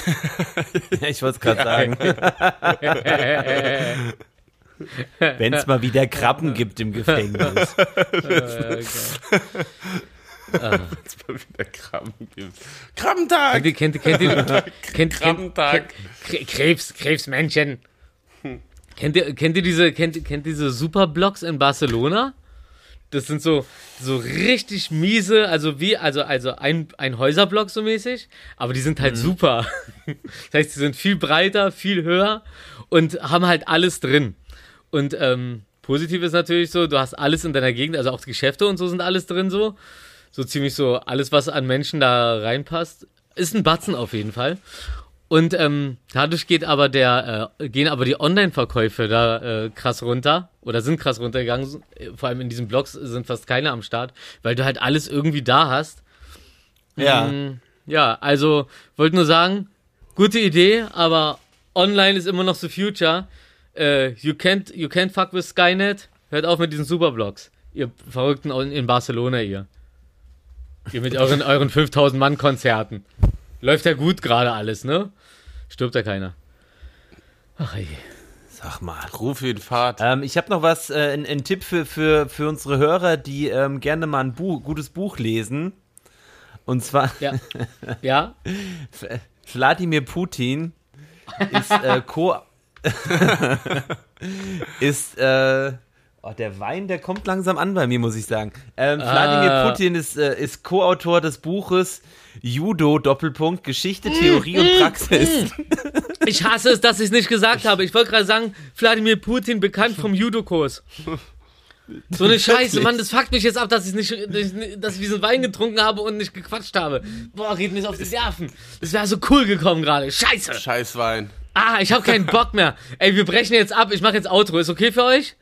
Ich wollte es gerade sagen. Wenn es mal wieder Krabben gibt im Gefängnis. Mal wieder Krabben gibt. Krabbentag! Kennt ihr, kennt ihr, kennt Krabbentag. kennt, Krebs, Krebsmännchen. Kennt ihr, kennt ihr diese, kennt, kennt ihr diese Superblocks in Barcelona? Das sind so, so richtig miese, also wie, also, also ein, ein Häuserblock so mäßig, aber die sind halt super. Das heißt, die sind viel breiter, viel höher und haben halt alles drin. Und ähm, positiv ist natürlich so, du hast alles in deiner Gegend, also auch die Geschäfte und so sind alles drin so. So ziemlich so alles, was an Menschen da reinpasst. Ist ein Batzen auf jeden Fall. Und ähm, dadurch geht aber der, äh, gehen aber die Online-Verkäufe da äh, krass runter oder sind krass runtergegangen. Vor allem in diesen Blogs sind fast keine am Start, weil du halt alles irgendwie da hast. Ja. Mm, Ja, also wollte nur sagen, gute Idee, aber online ist immer noch the future. Äh, you can't, you can't fuck with Skynet. Hört auf mit diesen Superblocks. Ihr Verrückten in in Barcelona, ihr. Ihr mit euren, euren 5000 Mann Konzerten. Läuft ja gut gerade alles, ne? Stirbt ja keiner. Ach ey. Sag mal. Ruf in Fahrt. Ähm, ich habe noch was, äh, ein, ein Tipp für, für, für unsere Hörer, die ähm, gerne mal ein Buch, gutes Buch lesen. Und zwar Ja. Ja? Wladimir Putin ist äh, Co ist äh, Oh, der Wein, der kommt langsam an bei mir, muss ich sagen. Ähm, Wladimir Putin ist, äh, ist Co-Autor des Buches Judo, Doppelpunkt, Geschichte, Theorie und Praxis. Ich hasse es, dass ich es nicht gesagt habe. Ich wollte gerade sagen, Wladimir Putin, bekannt vom Judokurs. So eine Scheiße, Mann, das fuckt mich jetzt ab, dass ich nicht, dass ich diesen Wein getrunken habe und nicht gequatscht habe. Boah, red nicht auf die Nerven. Das wäre so cool gekommen gerade. Scheiße. Scheißwein. Ah, ich habe keinen Bock mehr. Ey, wir brechen jetzt ab. Ich mache jetzt Outro. Ist okay für euch?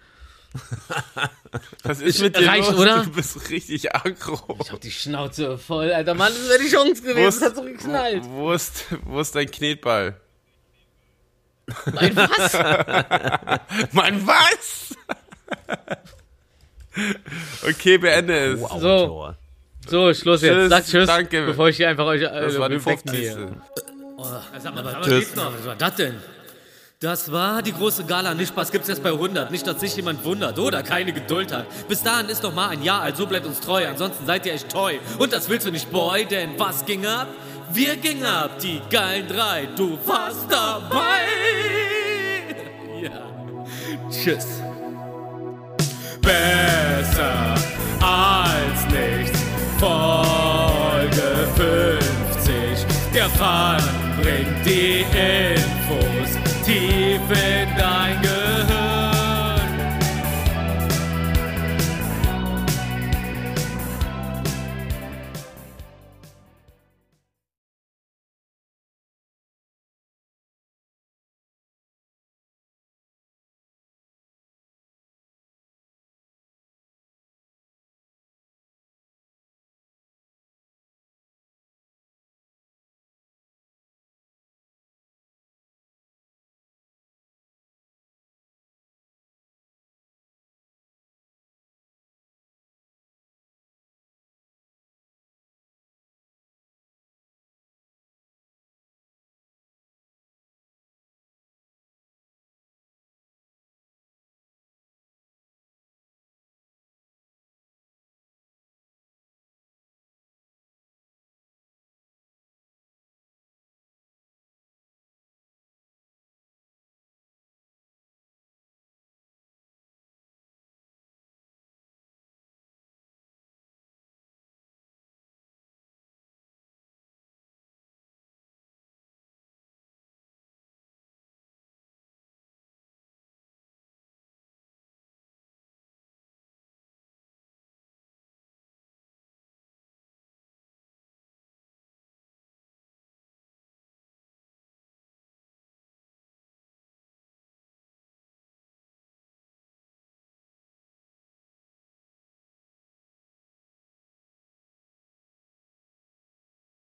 Was ist mit dir reicht, los? oder? Du bist richtig aggro. Ich hab die Schnauze voll, Alter. Mann, das wäre die Chance Wo gewesen. ist, Das hat so geknallt. wo, wo, ist, wo ist dein Knetball? Mein was? Mann, was? okay, beende es. Co-Autor. So, Schluss jetzt. Tschüss, Sagt Tschüss, danke. bevor ich hier einfach euch äh, Das war die wegmähe. 50. Sag mal, was, geht's noch? Was war das denn? Das war die große Gala. Nicht Spaß gibt's jetzt bei 100. Nicht, dass sich jemand wundert oder keine Geduld hat. Bis dahin ist noch mal ein Jahr alt, so bleibt uns treu. Ansonsten seid ihr echt toll. Und das willst du nicht, Boy, denn was ging ab? Wir gingen ab, die geilen drei. Du warst dabei. Ja. Tschüss. Besser als nichts. Folge 50. Der Fun bringt die Infos tiefe